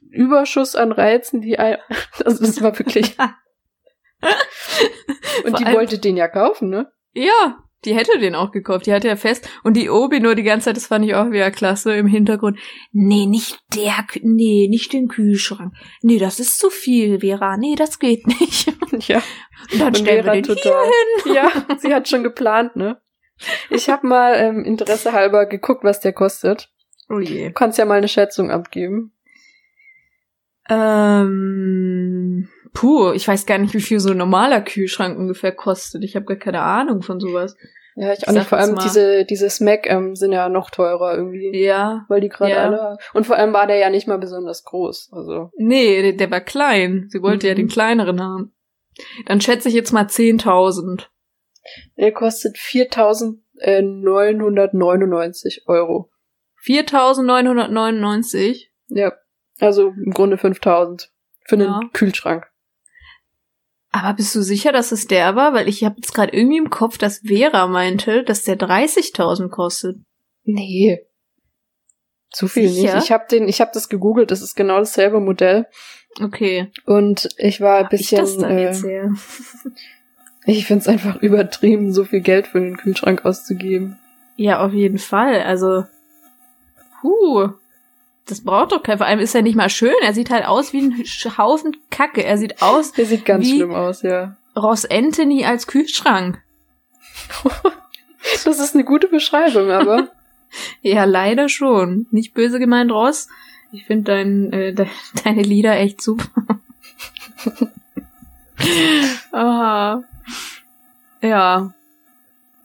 Überschuss an Reizen, die, ein- also das war wirklich, und Vor die wollte den ja kaufen, ne? Ja, die hätte den auch gekauft. Die hatte ja fest. Und die Obi nur die ganze Zeit, das fand ich auch wieder klasse im Hintergrund. Nee, nicht der, nee, nicht den Kühlschrank. Nee, das ist zu viel, Vera. Nee, das geht nicht. Ja. Und dann Und stellen wir den total. Ja, sie hat schon geplant, ne? Ich habe mal ähm, Interesse halber geguckt, was der kostet. Oh je. Du kannst ja mal eine Schätzung abgeben. Ähm, puh, ich weiß gar nicht, wie viel so ein normaler Kühlschrank ungefähr kostet. Ich habe gar keine Ahnung von sowas. Ja, ich auch nicht. Vor allem diese, diese Smack ähm, sind ja noch teurer irgendwie. Ja. Weil die gerade Ja. alle. Und vor allem war der ja nicht mal besonders groß. Also. Nee, der, der war klein. Sie wollte ja Mhm. den kleineren haben. Dann schätze ich jetzt mal 10.000. Der kostet 4.999 Euro. 4.999. Ja. Also im Grunde 5.000. Für einen Ja. Kühlschrank. Aber bist du sicher, dass es der war? Weil ich habe jetzt gerade irgendwie im Kopf, dass Vera meinte, dass der 30.000 kostet. Nee. Zu viel Sicher? nicht. Ich habe den, ich habe das gegoogelt, das ist genau dasselbe Modell. Okay. Und ich war ein Hab ich bisschen. äh, jetzt her? ich find's einfach übertrieben, so viel Geld für den Kühlschrank auszugeben. Ja, auf jeden Fall. Also, huh, das braucht doch kein. Vor allem ist er nicht mal schön. Er sieht halt aus wie ein Haufen Kacke. Er sieht aus Der sieht ganz Wie- schlimm aus, ja. Ross Anthony als Kühlschrank. Das ist eine gute Beschreibung, aber. Ja, leider schon. Nicht böse gemeint, Ross. Ich finde dein, äh, de deine Lieder echt super. Aha. Ja.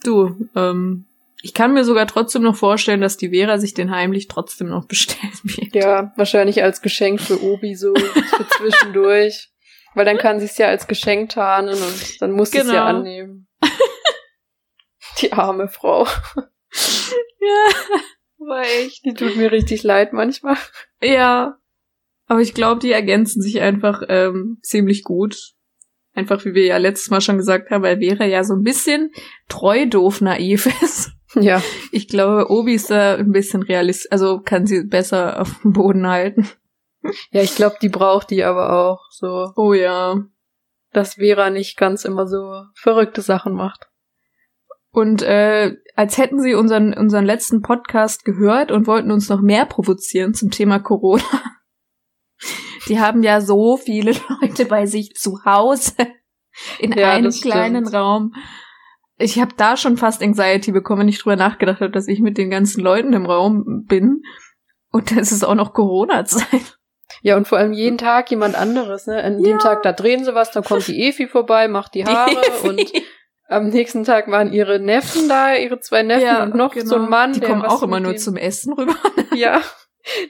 Du, ähm, ich kann mir sogar trotzdem noch vorstellen, dass die Vera sich den heimlich trotzdem noch bestellen wird. Ja, wahrscheinlich als Geschenk für Obi so für zwischendurch. Weil dann kann sie es ja als Geschenk tarnen und dann muss sie es ja Genau. annehmen. Die arme Frau. Ja, war echt. Die tut mir richtig leid manchmal. Ja. Aber ich glaube, die ergänzen sich einfach ähm, ziemlich gut. Einfach wie wir ja letztes Mal schon gesagt haben, weil Vera ja so ein bisschen treu doof naiv ist. Ja. Ich glaube, Obi ist da ein bisschen realistisch, also kann sie besser auf dem Boden halten. Ja, ich glaube, die braucht die aber auch so, Oh ja. dass Vera nicht ganz immer so verrückte Sachen macht. Und äh, als hätten sie unseren, unseren letzten Podcast gehört und wollten uns noch mehr provozieren zum Thema Corona. Die haben ja so viele Leute bei sich zu Hause in Ja, einem kleinen stimmt. Raum. Ich habe da schon fast Anxiety bekommen, wenn ich drüber nachgedacht habe, dass ich mit den ganzen Leuten im Raum bin. Und es ist auch noch Corona-Zeit. Ja, und vor allem jeden Tag jemand anderes, ne? An dem Tag, da drehen sie was, dann kommt die Efi vorbei, macht die Haare und am nächsten Tag waren ihre Neffen da, ihre zwei Neffen und noch so ein Mann. genau. Die der kommen auch immer nur dem- zum Essen rüber. Ja,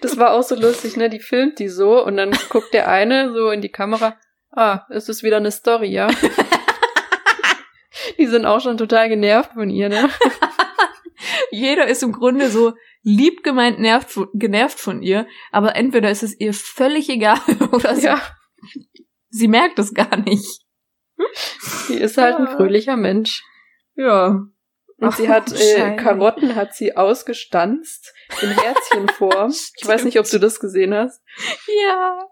das war auch so lustig, ne? Die filmt die so und dann guckt der eine so in die Kamera. Ah, es ist wieder eine Story, ja. die sind auch schon total genervt von ihr, ne? Jeder ist im Grunde so lieb gemeint nervt, genervt von ihr, aber entweder ist es ihr völlig egal oder sie, Ja, sie merkt es gar nicht. die ist halt ein Ja. fröhlicher Mensch. Ja. Und Ach, sie hat äh. Karotten hat sie ausgestanzt in Herzchenform. ich weiß nicht, ob du das gesehen hast. Ja.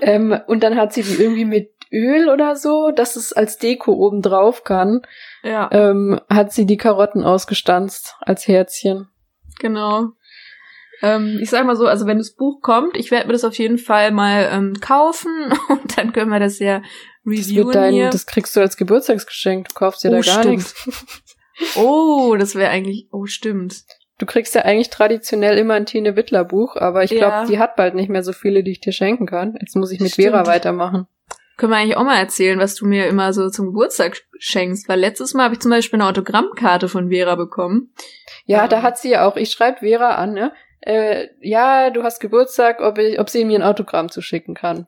Ähm, und dann hat sie die irgendwie mit Öl oder so, dass es als Deko oben drauf kann, Ja, ähm, hat sie die Karotten ausgestanzt als Herzchen. genau. Ähm, ich sag mal so, also wenn das Buch kommt, ich werde mir das auf jeden Fall mal ähm, kaufen und dann können wir das ja Das, reviewen wird dein, hier. das kriegst du als Geburtstagsgeschenk. Du kaufst dir Oh, da gar stimmt. nichts. oh, das wäre eigentlich, oh stimmt. Du kriegst ja eigentlich traditionell immer ein Tine Wittler Buch, aber ich glaube, Ja. die hat bald nicht mehr so viele, die ich dir schenken kann. Jetzt muss ich mit Stimmt. Vera weitermachen. Können wir eigentlich auch mal erzählen, was du mir immer so zum Geburtstag schenkst? Weil letztes Mal habe ich zum Beispiel eine Autogrammkarte von Vera bekommen. Ja, Ja. da hat sie ja auch, ich schreibe Vera an, ne? Äh, ja, du hast Geburtstag, ob, ich, ob sie mir ein Autogramm zuschicken kann.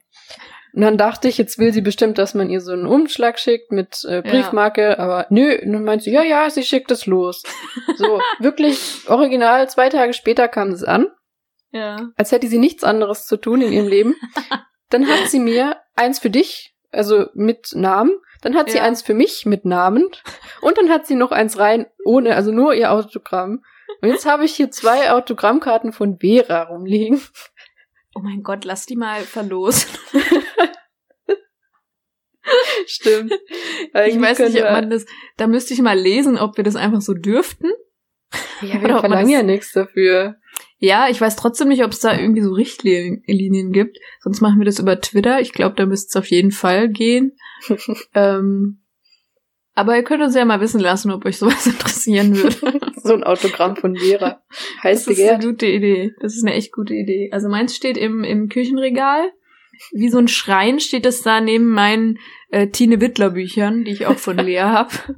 Und dann dachte ich, jetzt will sie bestimmt, dass man ihr so einen Umschlag schickt mit äh, Briefmarke, aber nö, und dann meint sie, ja, ja, sie schickt es los. So, wirklich original, zwei Tage später kam es an, Ja. als hätte sie nichts anderes zu tun in ihrem Leben. Dann hat sie mir eins für dich, also mit Namen, dann hat sie Ja. eins für mich mit Namen und dann hat sie noch eins rein ohne, also nur ihr Autogramm. Und jetzt habe ich hier zwei Autogrammkarten von Vera rumliegen. Oh mein Gott, lass die mal verlosen. Stimmt. Ich weiß nicht, ob man das, da müsste ich mal lesen, ob wir das einfach so dürften. wir- Ja, wir verlangen ja nichts dafür. Ja, ich weiß trotzdem nicht, ob es da irgendwie so Richtlinien gibt. Sonst machen wir das über Twitter. Ich glaube, da müsste es auf jeden Fall gehen. ähm, aber ihr könnt uns ja mal wissen lassen, ob euch sowas interessieren würde. so ein Autogramm von Vera. Heißt Das ist eine gute Idee. Das ist eine echt gute Idee. Also meins steht im, im Küchenregal. Wie so ein Schrein steht es da neben meinen äh, Tine Wittler Büchern, die ich auch von Lea hab.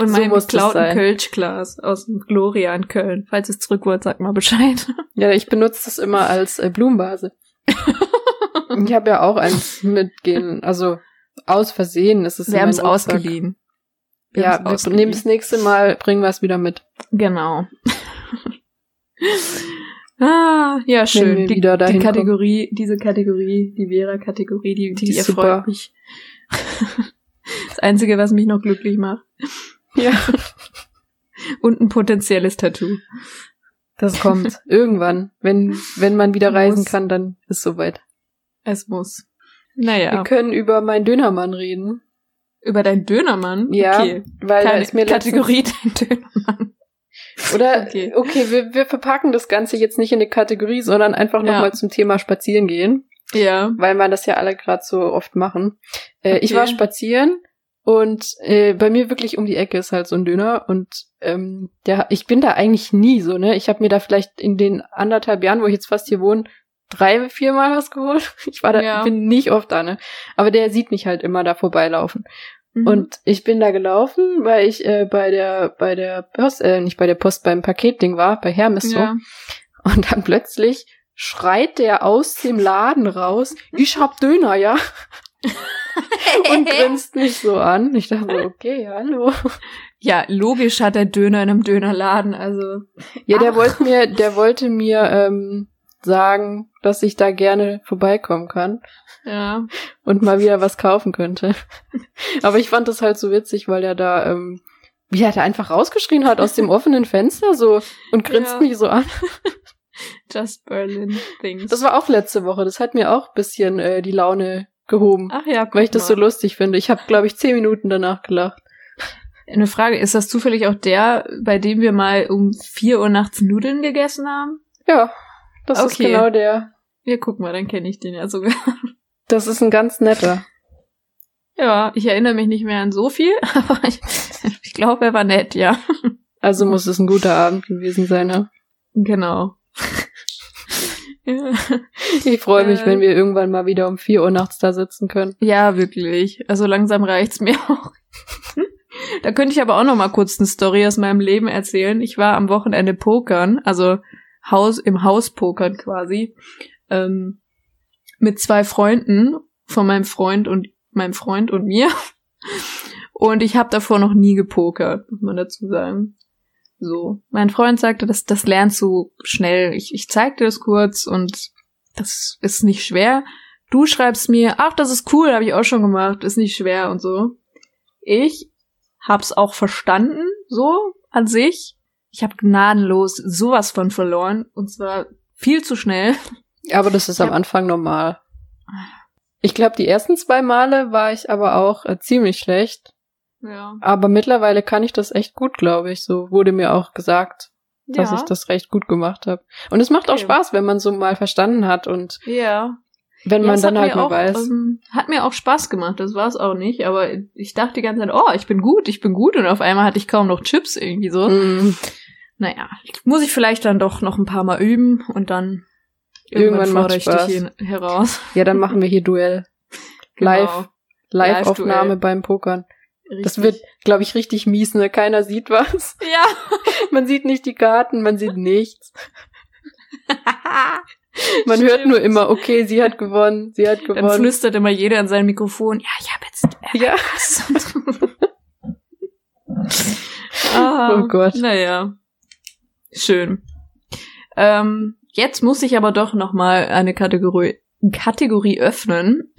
Und So meinem muss das geklauten. Kölschglas aus dem Gloria in Köln. Falls es zurück wird, sag mal Bescheid. Ja, ich benutze das immer als äh, Blumenvase. Ich habe ja auch eins mitgehen, also aus Versehen ist es Wir haben es ausgeliehen. Wir Ja, wir nehmen das nächste Mal, bringen wir es wieder mit. Genau. ah, ja, schön. Die, wieder die dahin kommen. Kategorie, diese Kategorie, die Vera-Kategorie, die, die, Die erfreut mich. das Einzige, was mich noch glücklich macht. Ja, Und ein potenzielles Tattoo. das kommt irgendwann. Wenn, wenn man wieder reisen Muss. kann, dann ist soweit. Es muss. Naja, Wir können über meinen Dönermann reden. über deinen Dönermann. Ja, okay. weil da Keine ist mir Kategorie dein Dönermann. oder Okay. okay, wir, wir verpacken das Ganze jetzt nicht in eine Kategorie, sondern einfach Ja. nochmal zum Thema Spazieren gehen. Ja. weil man das ja alle gerade so oft machen. Äh, Ich Okay. war spazieren und äh, bei mir wirklich um die Ecke ist halt so ein Döner und ähm, der, ich bin da eigentlich nie so, ne? Ich habe mir da vielleicht in den anderthalb Jahren, wo ich jetzt fast hier wohne, drei, viermal was geholt. Ich war da, Ja. bin nicht oft da, ne? Aber der sieht mich halt immer da vorbeilaufen. Mhm. Und ich bin da gelaufen, weil ich äh, bei der, bei der Post, äh, nicht bei der Post, beim Paketding war, bei Hermes so. ja. Und dann plötzlich schreit der aus dem Laden raus, ich hab Döner, ja? und grinst mich so an. Ich dachte so, okay, hallo. ja, logisch hat der Döner in einem Dönerladen, also. Ja, der Ach. wollte mir, der wollte mir ähm, sagen, dass ich da gerne vorbeikommen kann Ja. und mal wieder was kaufen könnte. Aber ich fand das halt so witzig, weil er da, ähm, wie er da einfach rausgeschrien hat aus dem offenen Fenster so und grinst Ja. mich so an. Just Berlin Things. Das war auch letzte Woche. Das hat mir auch bisschen äh, die Laune gehoben, Ach ja, weil ich das so mal. lustig finde. Ich habe, glaube ich, zehn Minuten danach gelacht. Eine Frage, ist das zufällig auch der, bei dem wir mal um 4 Uhr nachts Nudeln gegessen haben? Ja, das ist Okay. genau der. Ja, guck mal, dann kenne ich den ja sogar. Das ist ein ganz netter. Ja, ich erinnere mich nicht mehr an so viel, aber ich, ich glaube, er war nett, ja. Also muss es ein guter Abend gewesen sein. Ne? Genau. Ja. Ich freue mich, Äh. wenn wir irgendwann mal wieder um vier Uhr nachts da sitzen können. ja, wirklich. Also langsam reicht's mir auch. Da könnte ich aber auch noch mal kurz eine Story aus meinem Leben erzählen. Ich war am Wochenende pokern, also Haus im Haus pokern quasi, ähm, mit zwei Freunden von meinem Freund und meinem Freund und mir. Und ich habe davor noch nie gepokert, muss man dazu sagen. So, mein Freund sagte, das, das lernst du schnell. Ich, ich zeig dir das kurz und das ist nicht schwer. Du schreibst mir, ach, das ist cool, habe ich auch schon gemacht, ist nicht schwer und so. Ich hab's auch verstanden, so an sich. Ich habe gnadenlos sowas von verloren und zwar viel zu schnell. Aber das ist am. Anfang normal. Ich glaube, die ersten zwei Male war ich aber auch äh, ziemlich schlecht. Ja. Aber mittlerweile kann ich das echt gut, glaube ich. So wurde mir auch gesagt, dass ja. ich das recht gut gemacht habe. Und es macht auch Okay. Spaß, wenn man so mal verstanden hat und Ja. wenn man dann halt mal auch, weiß. Ähm, hat mir auch Spaß gemacht, das war es auch nicht, aber ich dachte die ganze Zeit, oh, ich bin gut, ich bin gut und auf einmal hatte ich kaum noch Chips irgendwie so. Mm, Naja, muss ich vielleicht dann doch noch ein paar Mal üben und dann irgendwann, Irgendwann fordere ich dich hier heraus. ja, dann machen wir hier Duell. Live, Genau. Live-Aufnahme Live-Duell. beim Pokern. Das Richtig. wird, glaube ich, richtig mies, ne? Keiner sieht was. Ja. Man sieht nicht die Karten, man sieht nichts. Man hört Stimmt. nur immer, okay, sie hat gewonnen, sie hat Dann gewonnen. flüstert immer jeder in sein Mikrofon, ja, ich habe jetzt Ja. ah, Oh Gott. Naja. Schön. Ähm, jetzt muss ich aber doch noch mal eine Kategorie, Kategorie öffnen,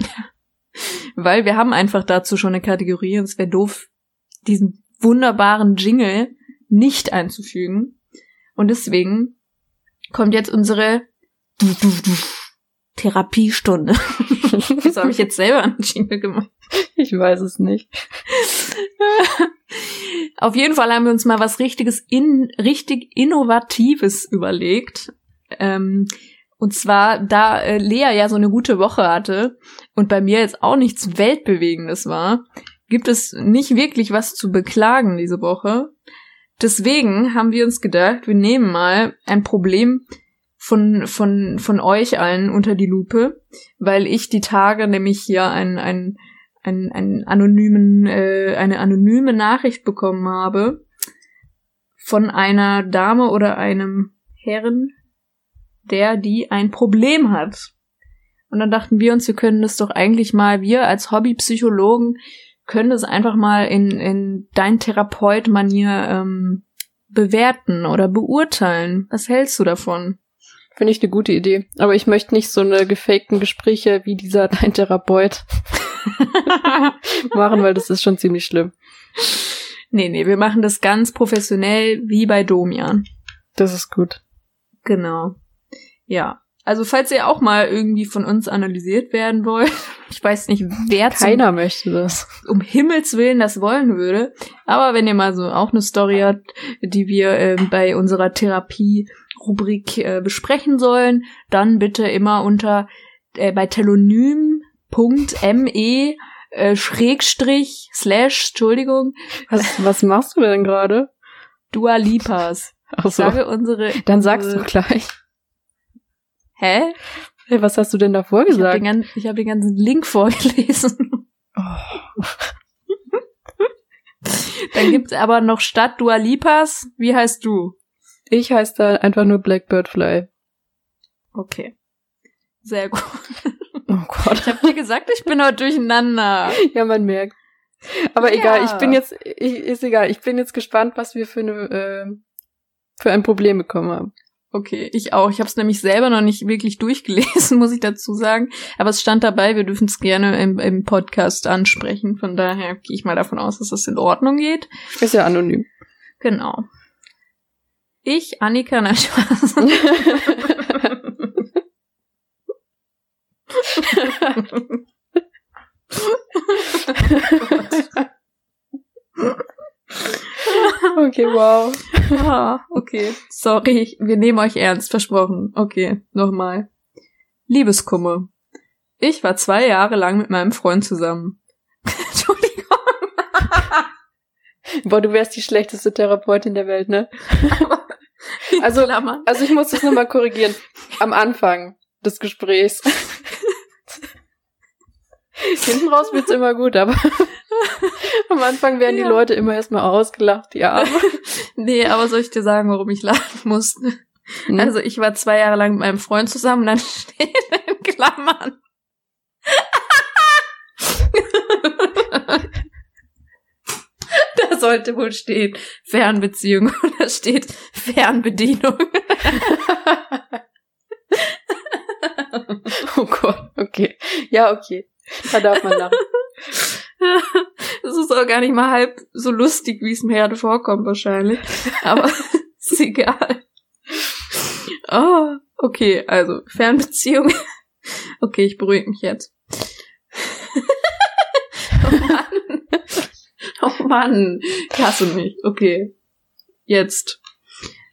weil wir haben einfach dazu schon eine Kategorie und es wäre doof, diesen wunderbaren Jingle nicht einzufügen. Und deswegen kommt jetzt unsere Therapiestunde. Wieso habe ich jetzt selber einen Jingle gemacht? Ich weiß es nicht. Auf jeden Fall haben wir uns mal was richtiges, in, richtig Innovatives überlegt. Ähm, und zwar, da äh, Lea ja so eine gute Woche hatte und bei mir jetzt auch nichts Weltbewegendes war, gibt es nicht wirklich was zu beklagen diese Woche. Deswegen haben wir uns gedacht, wir nehmen mal ein Problem von, von, von euch allen unter die Lupe, weil ich die Tage nämlich hier ein, ein einen, einen anonymen, äh, eine anonyme Nachricht bekommen habe von einer Dame oder einem Herren, der die ein Problem hat. Und dann dachten wir uns, wir können das doch eigentlich mal, wir als Hobbypsychologen können das einfach mal in, in dein Therapeut-Manier ähm, bewerten oder beurteilen. Was hältst du davon? Finde ich eine gute Idee. Aber ich möchte nicht so eine gefakten Gespräche wie dieser dein Therapeut machen, weil das ist schon ziemlich schlimm. nee, nee, wir machen das ganz professionell wie bei Domian. Das ist gut. Genau. Ja. Also falls ihr auch mal irgendwie von uns analysiert werden wollt, ich weiß nicht, wer zum, Keiner möchte das. um Himmels Willen das wollen würde, aber wenn ihr mal so auch eine Story habt, die wir ähm, bei unserer Therapie-Rubrik äh, besprechen sollen, dann bitte immer unter äh, bei telonym.me äh, Schrägstrich slash, Entschuldigung, Was, was machst du denn gerade? Dua Lipas. Ach so. sage unsere. Dann sagst du gleich. Hä? Hey, was hast du denn davor Ich habe den, hab den ganzen Link vorgelesen. Oh. Dann gibt's aber noch Stadt Dua Lipas. Wie heißt du? Ich heiße da einfach nur Blackbird Fly. Okay. Sehr gut. Oh Gott. Ich hab dir gesagt, ich bin heute durcheinander. Ja, man merkt. Aber Ja. egal, ich bin jetzt, ich, ist egal, ich bin jetzt gespannt, was wir für eine, äh, für ein Problem bekommen haben. Okay, ich auch. Ich habe es nämlich selber noch nicht wirklich durchgelesen, muss ich dazu sagen. Aber es stand dabei, wir dürfen es gerne im, im Podcast ansprechen. Von daher gehe ich mal davon aus, dass das in Ordnung geht. Ist ja anonym. Genau. Ich, Annika, na Spaß. okay, wow. Ah, okay. Sorry, wir nehmen euch ernst, versprochen. Okay, nochmal. Liebeskummer. Ich war zwei Jahre lang mit meinem Freund zusammen. Entschuldigung. Boah, du wärst die schlechteste Therapeutin der Welt, ne? Also-. Also ich muss das nochmal korrigieren. Am Anfang des Gesprächs. Hinten raus wird's immer gut, aber am Anfang werden Ja. die Leute immer erstmal ausgelacht, ja. Nee, aber soll ich dir sagen, warum ich lachen musste? Hm? Also ich war zwei Jahre lang mit meinem Freund zusammen, dann steht in Klammern. da sollte wohl stehen Fernbeziehung und da steht Fernbedienung. oh Gott, okay. Ja, okay. Da darf man lachen. Das ist auch gar nicht mal halb so lustig, wie es mir gerade vorkommt wahrscheinlich. Aber ist egal. Oh, okay, also Fernbeziehung. Okay, ich beruhige mich jetzt. oh Mann. Oh Mann. Ich hasse mich. Okay. Jetzt.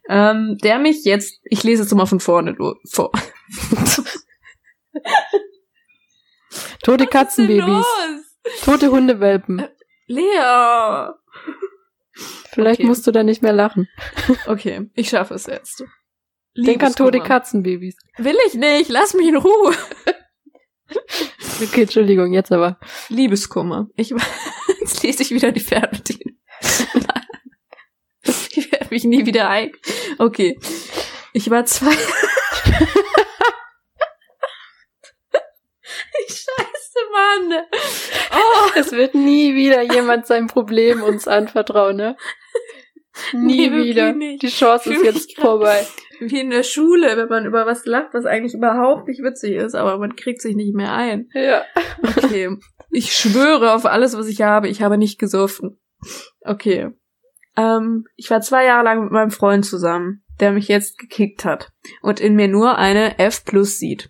Ähm, der mich jetzt, ich lese jetzt mal von vorne vor. Tote Katzenbabys, Los? Tote Hundewelpen. Lea. Vielleicht Okay. musst du da nicht mehr lachen. Okay, ich schaffe es jetzt. Denk an tote. Katzenbabys. Will ich nicht, lass mich in Ruhe. Okay, Entschuldigung, jetzt aber. Liebeskummer. Ich, jetzt lese ich wieder die Fernbedienung. Ich werde mich nie wieder ein. Okay. Ich war zwei. Scheiße, Mann. Oh, Es wird nie wieder jemand sein Problem uns anvertrauen, ne? Nie Nee, wieder. nicht. Die Chance ist jetzt vorbei. wie in der Schule, wenn man über was lacht, was eigentlich überhaupt nicht witzig ist, aber man kriegt sich nicht mehr ein. Ja. Okay. Ich schwöre auf alles, was ich habe. Ich habe nicht gesoffen. Okay. Ähm, ich war zwei Jahre lang mit meinem Freund zusammen, der mich jetzt gekickt hat und in mir nur eine F plus sieht.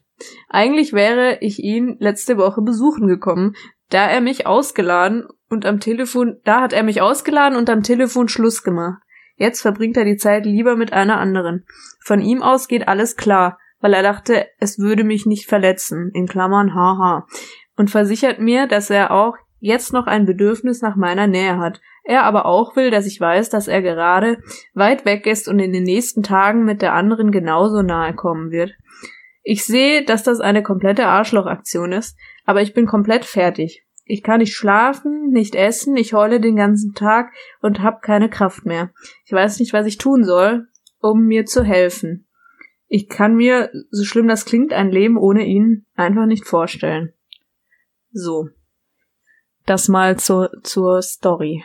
Eigentlich wäre ich ihn letzte Woche besuchen gekommen, da er mich ausgeladen und am Telefon, da hat er mich ausgeladen und am Telefon Schluss gemacht. Jetzt verbringt er die Zeit lieber mit einer anderen. Von ihm aus geht alles klar, weil er dachte, es würde mich nicht verletzen, in Klammern haha, und versichert mir, dass er auch jetzt noch ein Bedürfnis nach meiner Nähe hat. Er aber auch will, dass ich weiß, dass er gerade weit weg ist und in den nächsten Tagen mit der anderen genauso nahe kommen wird. Ich sehe, dass das eine komplette Arschlochaktion ist, aber ich bin komplett fertig. Ich kann nicht schlafen, nicht essen, ich heule den ganzen Tag und hab keine Kraft mehr. Ich weiß nicht, was ich tun soll, um mir zu helfen. Ich kann mir, so schlimm das klingt, ein Leben ohne ihn einfach nicht vorstellen. So. Das mal zur, zur Story.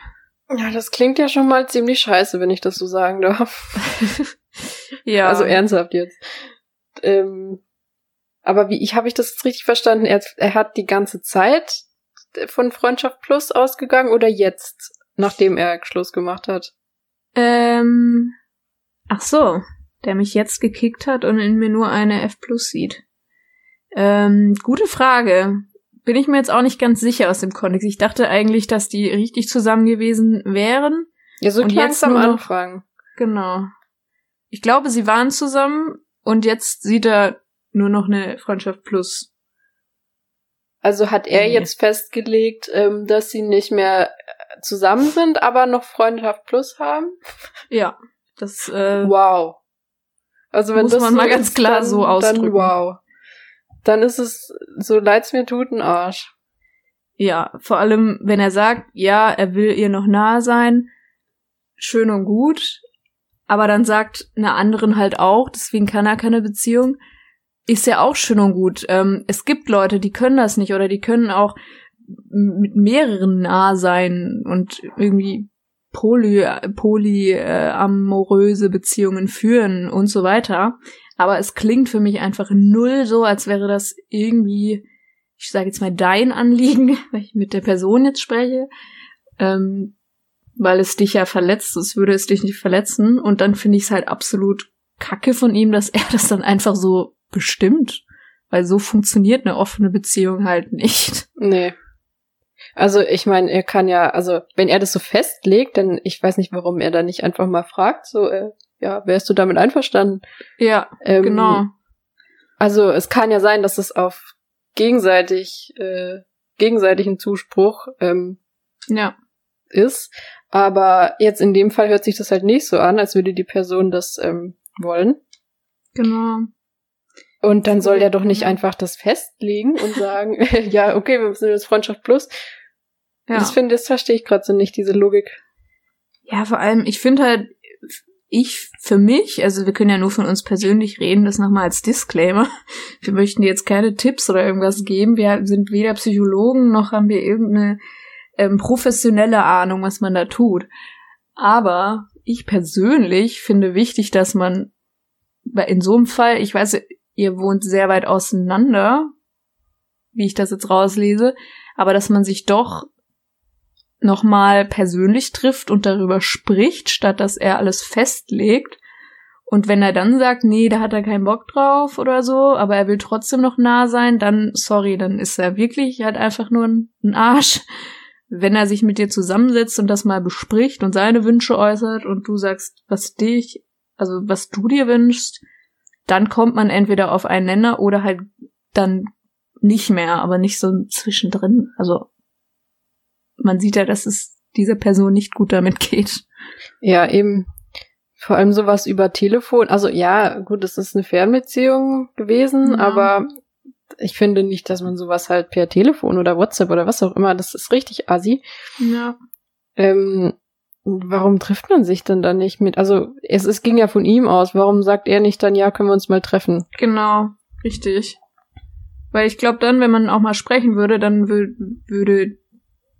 Ja, das klingt ja schon mal ziemlich scheiße, wenn ich das so sagen darf. Ja. Also ernsthaft jetzt. Ähm, aber wie ich habe ich das jetzt richtig verstanden? Er, er hat die ganze Zeit von Freundschaft Plus ausgegangen oder jetzt, nachdem er Schluss gemacht hat? Ähm, ach so, der mich jetzt gekickt hat und in mir nur eine F plus sieht. Ähm, gute Frage. Bin ich mir jetzt auch nicht ganz sicher aus dem Kontext. Ich dachte eigentlich, dass die richtig zusammen gewesen wären. Ja, so Und jetzt am Anfang. Genau. Ich glaube, sie waren zusammen und jetzt sieht er nur noch eine Freundschaft plus. Also hat er Nee. jetzt festgelegt, ähm, dass sie nicht mehr äh, zusammen sind, aber noch Freundschaft Plus haben? Ja. Das, äh, Wow. Also wenn Muss das man so mal ganz klar dann, so Dann ausdrücken. wow. Dann ist es, so leid's mir tut, ein Arsch. Ja, vor allem, wenn er sagt, ja, er will ihr noch nahe sein, schön und gut, aber dann sagt einer anderen halt auch, deswegen kann er keine Beziehung, ist ja auch schön und gut. Ähm, es gibt Leute, die können das nicht oder die können auch mit mehreren nah sein und irgendwie poly, polyamoröse Beziehungen führen und so weiter. Aber es klingt für mich einfach null so, als wäre das irgendwie ich sage jetzt mal dein Anliegen, weil ich mit der Person jetzt spreche, ähm, weil es dich ja verletzt, es würde es dich nicht verletzen. Und dann finde ich es halt absolut kacke von ihm, dass er das dann einfach so bestimmt. Weil so funktioniert eine offene Beziehung halt nicht. Nee. Also ich meine, er kann ja, also wenn er das so festlegt, dann ich weiß nicht, warum er da nicht einfach mal fragt, so, äh, ja, wärst du damit einverstanden? Ja, ähm, genau. Also es kann ja sein, dass es auf gegenseitig, äh, gegenseitigen Zuspruch ähm, ja. ist. Aber jetzt in dem Fall hört sich das halt nicht so an, als würde die Person das ähm, wollen. Genau. Und dann soll er doch nicht einfach das festlegen und sagen, ja, okay, wir müssen jetzt Freundschaft plus. Ja. Das finde, das verstehe ich gerade so nicht, diese Logik. Ja, vor allem, ich finde halt, ich für mich, also wir können ja nur von uns persönlich reden, das nochmal als Disclaimer. Wir möchten jetzt keine Tipps oder irgendwas geben. Wir sind weder Psychologen noch haben wir irgendeine ähm, professionelle Ahnung, was man da tut. Aber ich persönlich finde wichtig, dass man in so einem Fall, ich weiß, ihr wohnt sehr weit auseinander, wie ich das jetzt rauslese, aber dass man sich doch nochmal persönlich trifft und darüber spricht, statt dass er alles festlegt. Und wenn er dann sagt, nee, da hat er keinen Bock drauf oder so, aber er will trotzdem noch nah sein, dann, sorry, dann ist er wirklich halt einfach nur ein, Arsch. Wenn er sich mit dir zusammensetzt und das mal bespricht und seine Wünsche äußert und du sagst, was dich, also was du dir wünschst, dann kommt man entweder auf einen Nenner oder halt dann nicht mehr, aber nicht so zwischendrin. Also man sieht ja, dass es dieser Person nicht gut damit geht. Ja, eben. Vor allem sowas über Telefon. Also ja, gut, es ist eine Fernbeziehung gewesen, ja. aber ich finde nicht, dass man sowas halt per Telefon oder WhatsApp oder was auch immer, das ist richtig assi. Ja. Ähm, warum trifft man sich denn dann nicht mit? Also es, es ging ja von ihm aus. Warum sagt er nicht dann, ja, können wir uns mal treffen? Genau, richtig. Weil ich glaube dann, wenn man auch mal sprechen würde, dann würde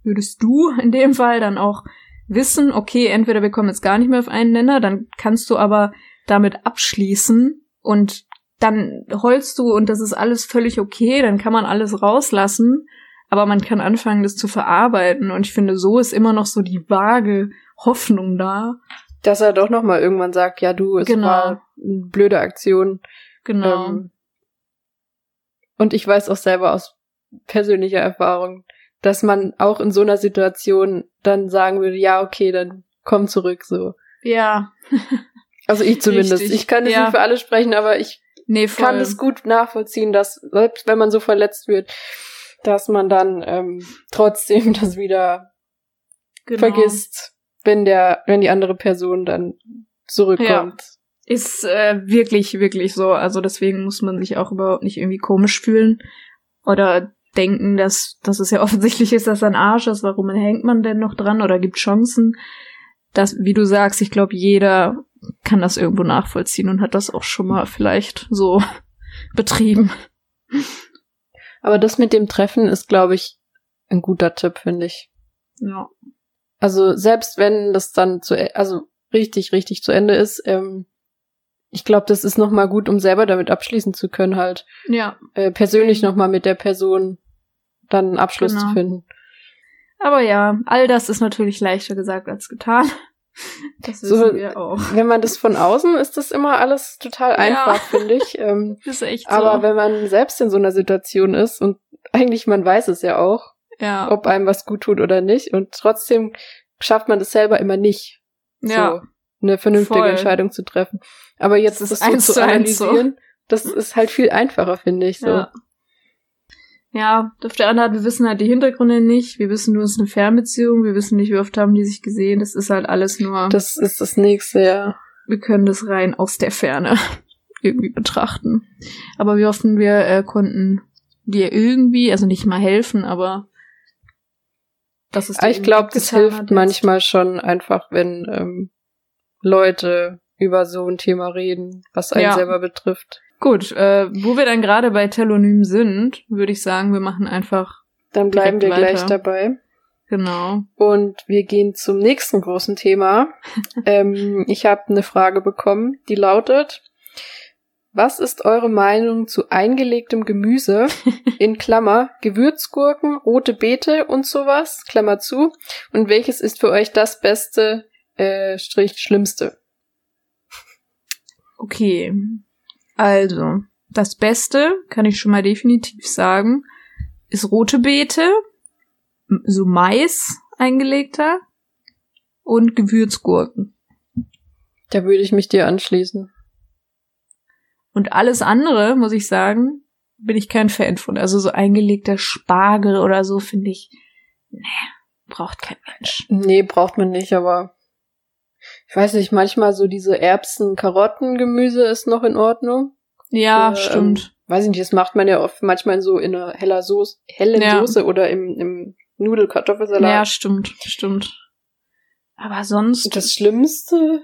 würdest du in dem Fall dann auch wissen, okay, entweder wir kommen jetzt gar nicht mehr auf einen Nenner, dann kannst du aber damit abschließen und dann heulst du und das ist alles völlig okay, dann kann man alles rauslassen, aber man kann anfangen, das zu verarbeiten und ich finde, so ist immer noch so die vage Hoffnung da. Dass er doch noch mal irgendwann sagt, ja du, es genau. war eine blöde Aktion. Genau. Ähm, und ich weiß auch selber aus persönlicher Erfahrung, dass man auch in so einer Situation dann sagen würde, ja, okay, dann komm zurück, so. Ja. Also ich zumindest. Richtig. Ich kann das ja. nicht für alle sprechen, aber ich nee, kann es gut nachvollziehen, dass selbst wenn man so verletzt wird, dass man dann ähm, trotzdem das wieder genau. vergisst, wenn der, wenn die andere Person dann zurückkommt. Ja. Ist äh, wirklich, wirklich so. Also deswegen muss man sich auch überhaupt nicht irgendwie komisch fühlen oder denken, dass, dass es ja offensichtlich ist, dass ein Arsch ist. Warum hängt man denn noch dran oder gibt Chancen? Das, wie du sagst, ich glaube, jeder kann das irgendwo nachvollziehen und hat das auch schon mal vielleicht so betrieben. Aber das mit dem Treffen ist, glaube ich, ein guter Tipp, finde ich. Ja. Also selbst wenn das dann zu, e, also richtig, richtig zu Ende ist, ähm, ich glaube, das ist noch mal gut, um selber damit abschließen zu können, halt. Ja. Äh, persönlich noch mal mit der Person dann einen Abschluss genau. zu finden. Aber ja, all das ist natürlich leichter gesagt als getan. Das wissen so, wir auch. Wenn man das von außen ist das immer alles total einfach, ja. finde ich. Ähm, ist echt so. Aber wenn man selbst in so einer Situation ist und eigentlich man weiß es ja auch, ja. ob einem was gut tut oder nicht und trotzdem schafft man das selber immer nicht. Ja. So eine vernünftige Voll. Entscheidung zu treffen. Aber jetzt das, das so zu analysieren, so. das ist halt viel einfacher, finde ich so. Ja. Ja, auf der anderen Seite, wir wissen halt die Hintergründe nicht. Wir wissen nur, es ist eine Fernbeziehung. Wir wissen nicht, wie oft haben die sich gesehen. Das ist halt alles nur. Das ist das nächste, ja. Wir können das rein aus der Ferne irgendwie betrachten. Aber wir hoffen, wir äh, konnten dir irgendwie, also nicht mal helfen, aber dass es ich glaube, das hilft hat manchmal schon einfach, wenn ähm, Leute über so ein Thema reden, was einen Ja. selber betrifft. Gut, äh, wo wir dann gerade bei Telonym sind, würde ich sagen, wir machen einfach Dann bleiben wir gleich weiter. dabei. genau. Und wir gehen zum nächsten großen Thema. ähm, ich habe eine Frage bekommen, die lautet, was ist eure Meinung zu eingelegtem Gemüse, in Klammer, Gewürzgurken, rote Beete und sowas, Klammer zu, und welches ist für euch das Beste, äh, Strich, Schlimmste? Okay. Also, das Beste, kann ich schon mal definitiv sagen, ist rote Beete, so Mais eingelegter und Gewürzgurken. Da würde ich mich dir anschließen. Und alles andere, muss ich sagen, bin ich kein Fan von. Also so eingelegter Spargel oder so finde ich, nee, braucht kein Mensch. Nee, braucht man nicht, aber ich weiß nicht, manchmal so diese Erbsen, Karotten, Gemüse ist noch in Ordnung. Ja, Äh, stimmt. Ähm, weiß ich nicht, das macht man ja oft manchmal so in einer heller Soße, hellen Ja. Soße oder im, im Nudelkartoffelsalat. ja, stimmt, stimmt. Aber sonst. das Schlimmste,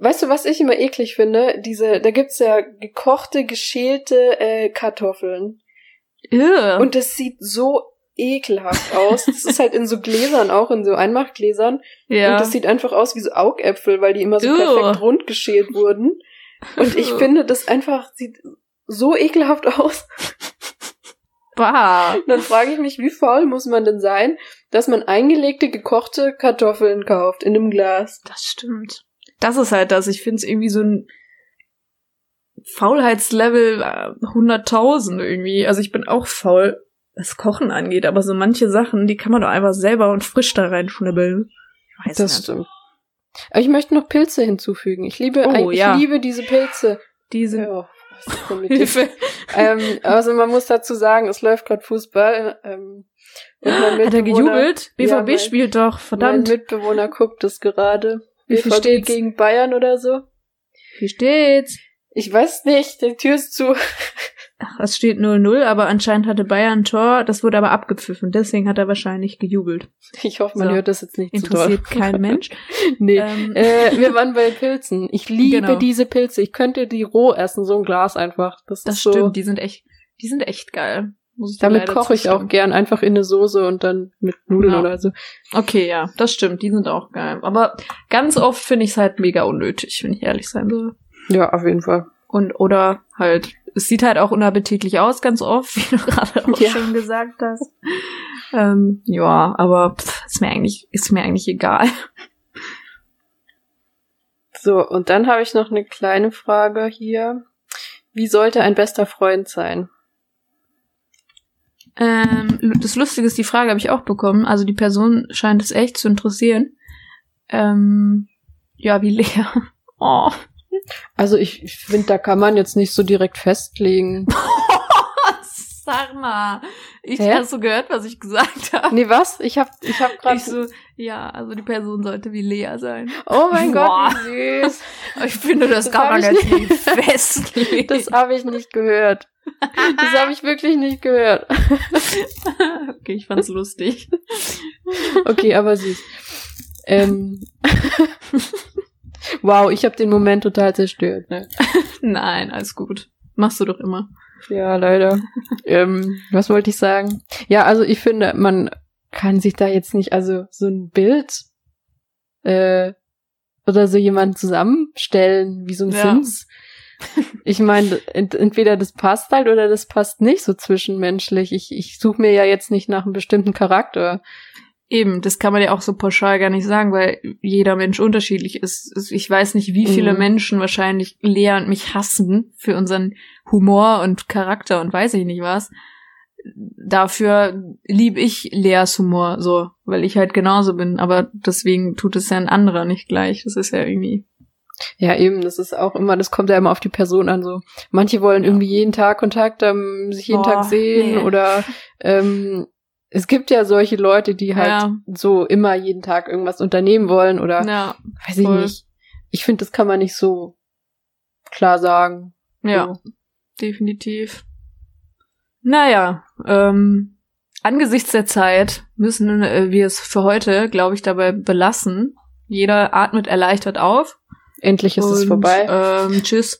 weißt du, was ich immer eklig finde? Diese, da gibt's ja gekochte, geschälte äh, Kartoffeln. Ugh. Und das sieht so ekelhaft aus. Das ist halt in so Gläsern auch, in so Einmachgläsern. ja. Und das sieht einfach aus wie so Augäpfel, weil die immer so Ugh. perfekt rund geschält wurden. Und ich Ugh. finde, das einfach sieht so ekelhaft aus. bah. Dann frage ich mich, wie faul muss man denn sein, dass man eingelegte, gekochte Kartoffeln kauft in einem Glas? Das stimmt. Das ist halt das. Ich finde es irgendwie so ein Faulheitslevel äh, 100.000 irgendwie. Also ich bin auch faul, was Kochen angeht, aber so manche Sachen, die kann man doch einfach selber und frisch da reinschnibbeln. Ich weiß Das nicht. stimmt. Aber ich möchte noch Pilze hinzufügen. Ich liebe, Oh, ich ja. liebe diese Pilze. Die sind Ja, was ist denn mit dir? Hilfe. ähm, also man muss dazu sagen, es läuft gerade Fußball. Ähm, und mein Hat er gejubelt? BVB Ja, mein- spielt doch, Mein verdammt. Mitbewohner guckt es gerade. Wie viel BVB steht's? gegen Bayern oder so. Wie steht's? Ich weiß nicht, die Tür ist zu. Ach, es steht 0-0, aber anscheinend hatte Bayern ein Tor, das wurde aber abgepfiffen, deswegen hat er wahrscheinlich gejubelt. Ich hoffe, man So. hört das jetzt nicht zu doll. Interessiert kein Mensch. Nee. Ähm, Äh, wir waren bei Pilzen. Ich liebe Genau. diese Pilze. Ich könnte die roh essen, so ein Glas einfach. Das, das ist so. stimmt, die sind echt, die sind echt geil. Damit koche ich auch gern einfach in eine Soße und dann mit Nudeln Ja. oder so. Okay, ja, das stimmt, die sind auch geil. Aber ganz oft finde ich es halt mega unnötig, wenn ich ehrlich sein soll. Ja, auf jeden Fall. Und oder halt, es sieht halt auch unappetitlich aus, ganz oft, wie du gerade auch Ja. schon gesagt hast. Ähm, ja, aber pff, ist mir eigentlich, ist mir eigentlich egal. So, und dann habe ich noch eine kleine Frage hier. Wie sollte ein bester Freund sein? Ähm, das Lustige ist, die Frage habe ich auch bekommen. Also die Person scheint es echt zu interessieren. Ähm, ja, wie leer. Oh. Also ich, ich finde, da kann man jetzt nicht so direkt festlegen. Sag mal. Ich Hä? hast du gehört, was ich gesagt habe? nee, was? Ich hab, ich hab gerade so, ja, also die Person sollte wie Lea sein. Oh mein Boah. Gott, wie süß. Ich finde, das, Das kann man jetzt nicht- nicht festlegen. Das habe ich nicht gehört. Das habe ich wirklich nicht gehört. okay, ich fand's lustig. Okay, aber süß. Ähm. wow, ich habe den Moment total zerstört. Ne? Nein, alles gut. Machst du doch immer. Ja, leider. ähm, was wollte ich sagen? Ja, also ich finde, man kann sich da jetzt nicht, also so ein Bild äh, oder so jemanden zusammenstellen, wie so ein Ja. Sims. Ich meine, ent entweder das passt halt oder das passt nicht so zwischenmenschlich. Ich, ich suche mir ja jetzt nicht nach einem bestimmten Charakter. Eben, das kann man ja auch so pauschal gar nicht sagen, weil jeder Mensch unterschiedlich ist. Es- Ich weiß nicht, wie viele Mhm. Menschen wahrscheinlich Lea und mich hassen für unseren Humor und Charakter und weiß ich nicht was. Dafür lieb ich Leas Humor so, weil ich halt genauso bin. Aber deswegen tut es ja ein anderer nicht gleich. Das ist ja irgendwie. Ja, eben, das ist auch immer, das kommt ja immer auf die Person an. So, manche wollen irgendwie jeden Tag Kontakt haben, sich jeden Boah, Tag sehen nee. oder ähm, es gibt ja solche Leute, die halt Ja. so immer jeden Tag irgendwas unternehmen wollen oder Ja, weiß ich voll. nicht. Ich finde, das kann man nicht so klar sagen. ja. So. definitiv. Naja, ähm, angesichts der Zeit müssen äh, wir es für heute, glaube ich, dabei belassen. Jeder atmet erleichtert auf. Endlich ist und, es vorbei. Ähm, tschüss.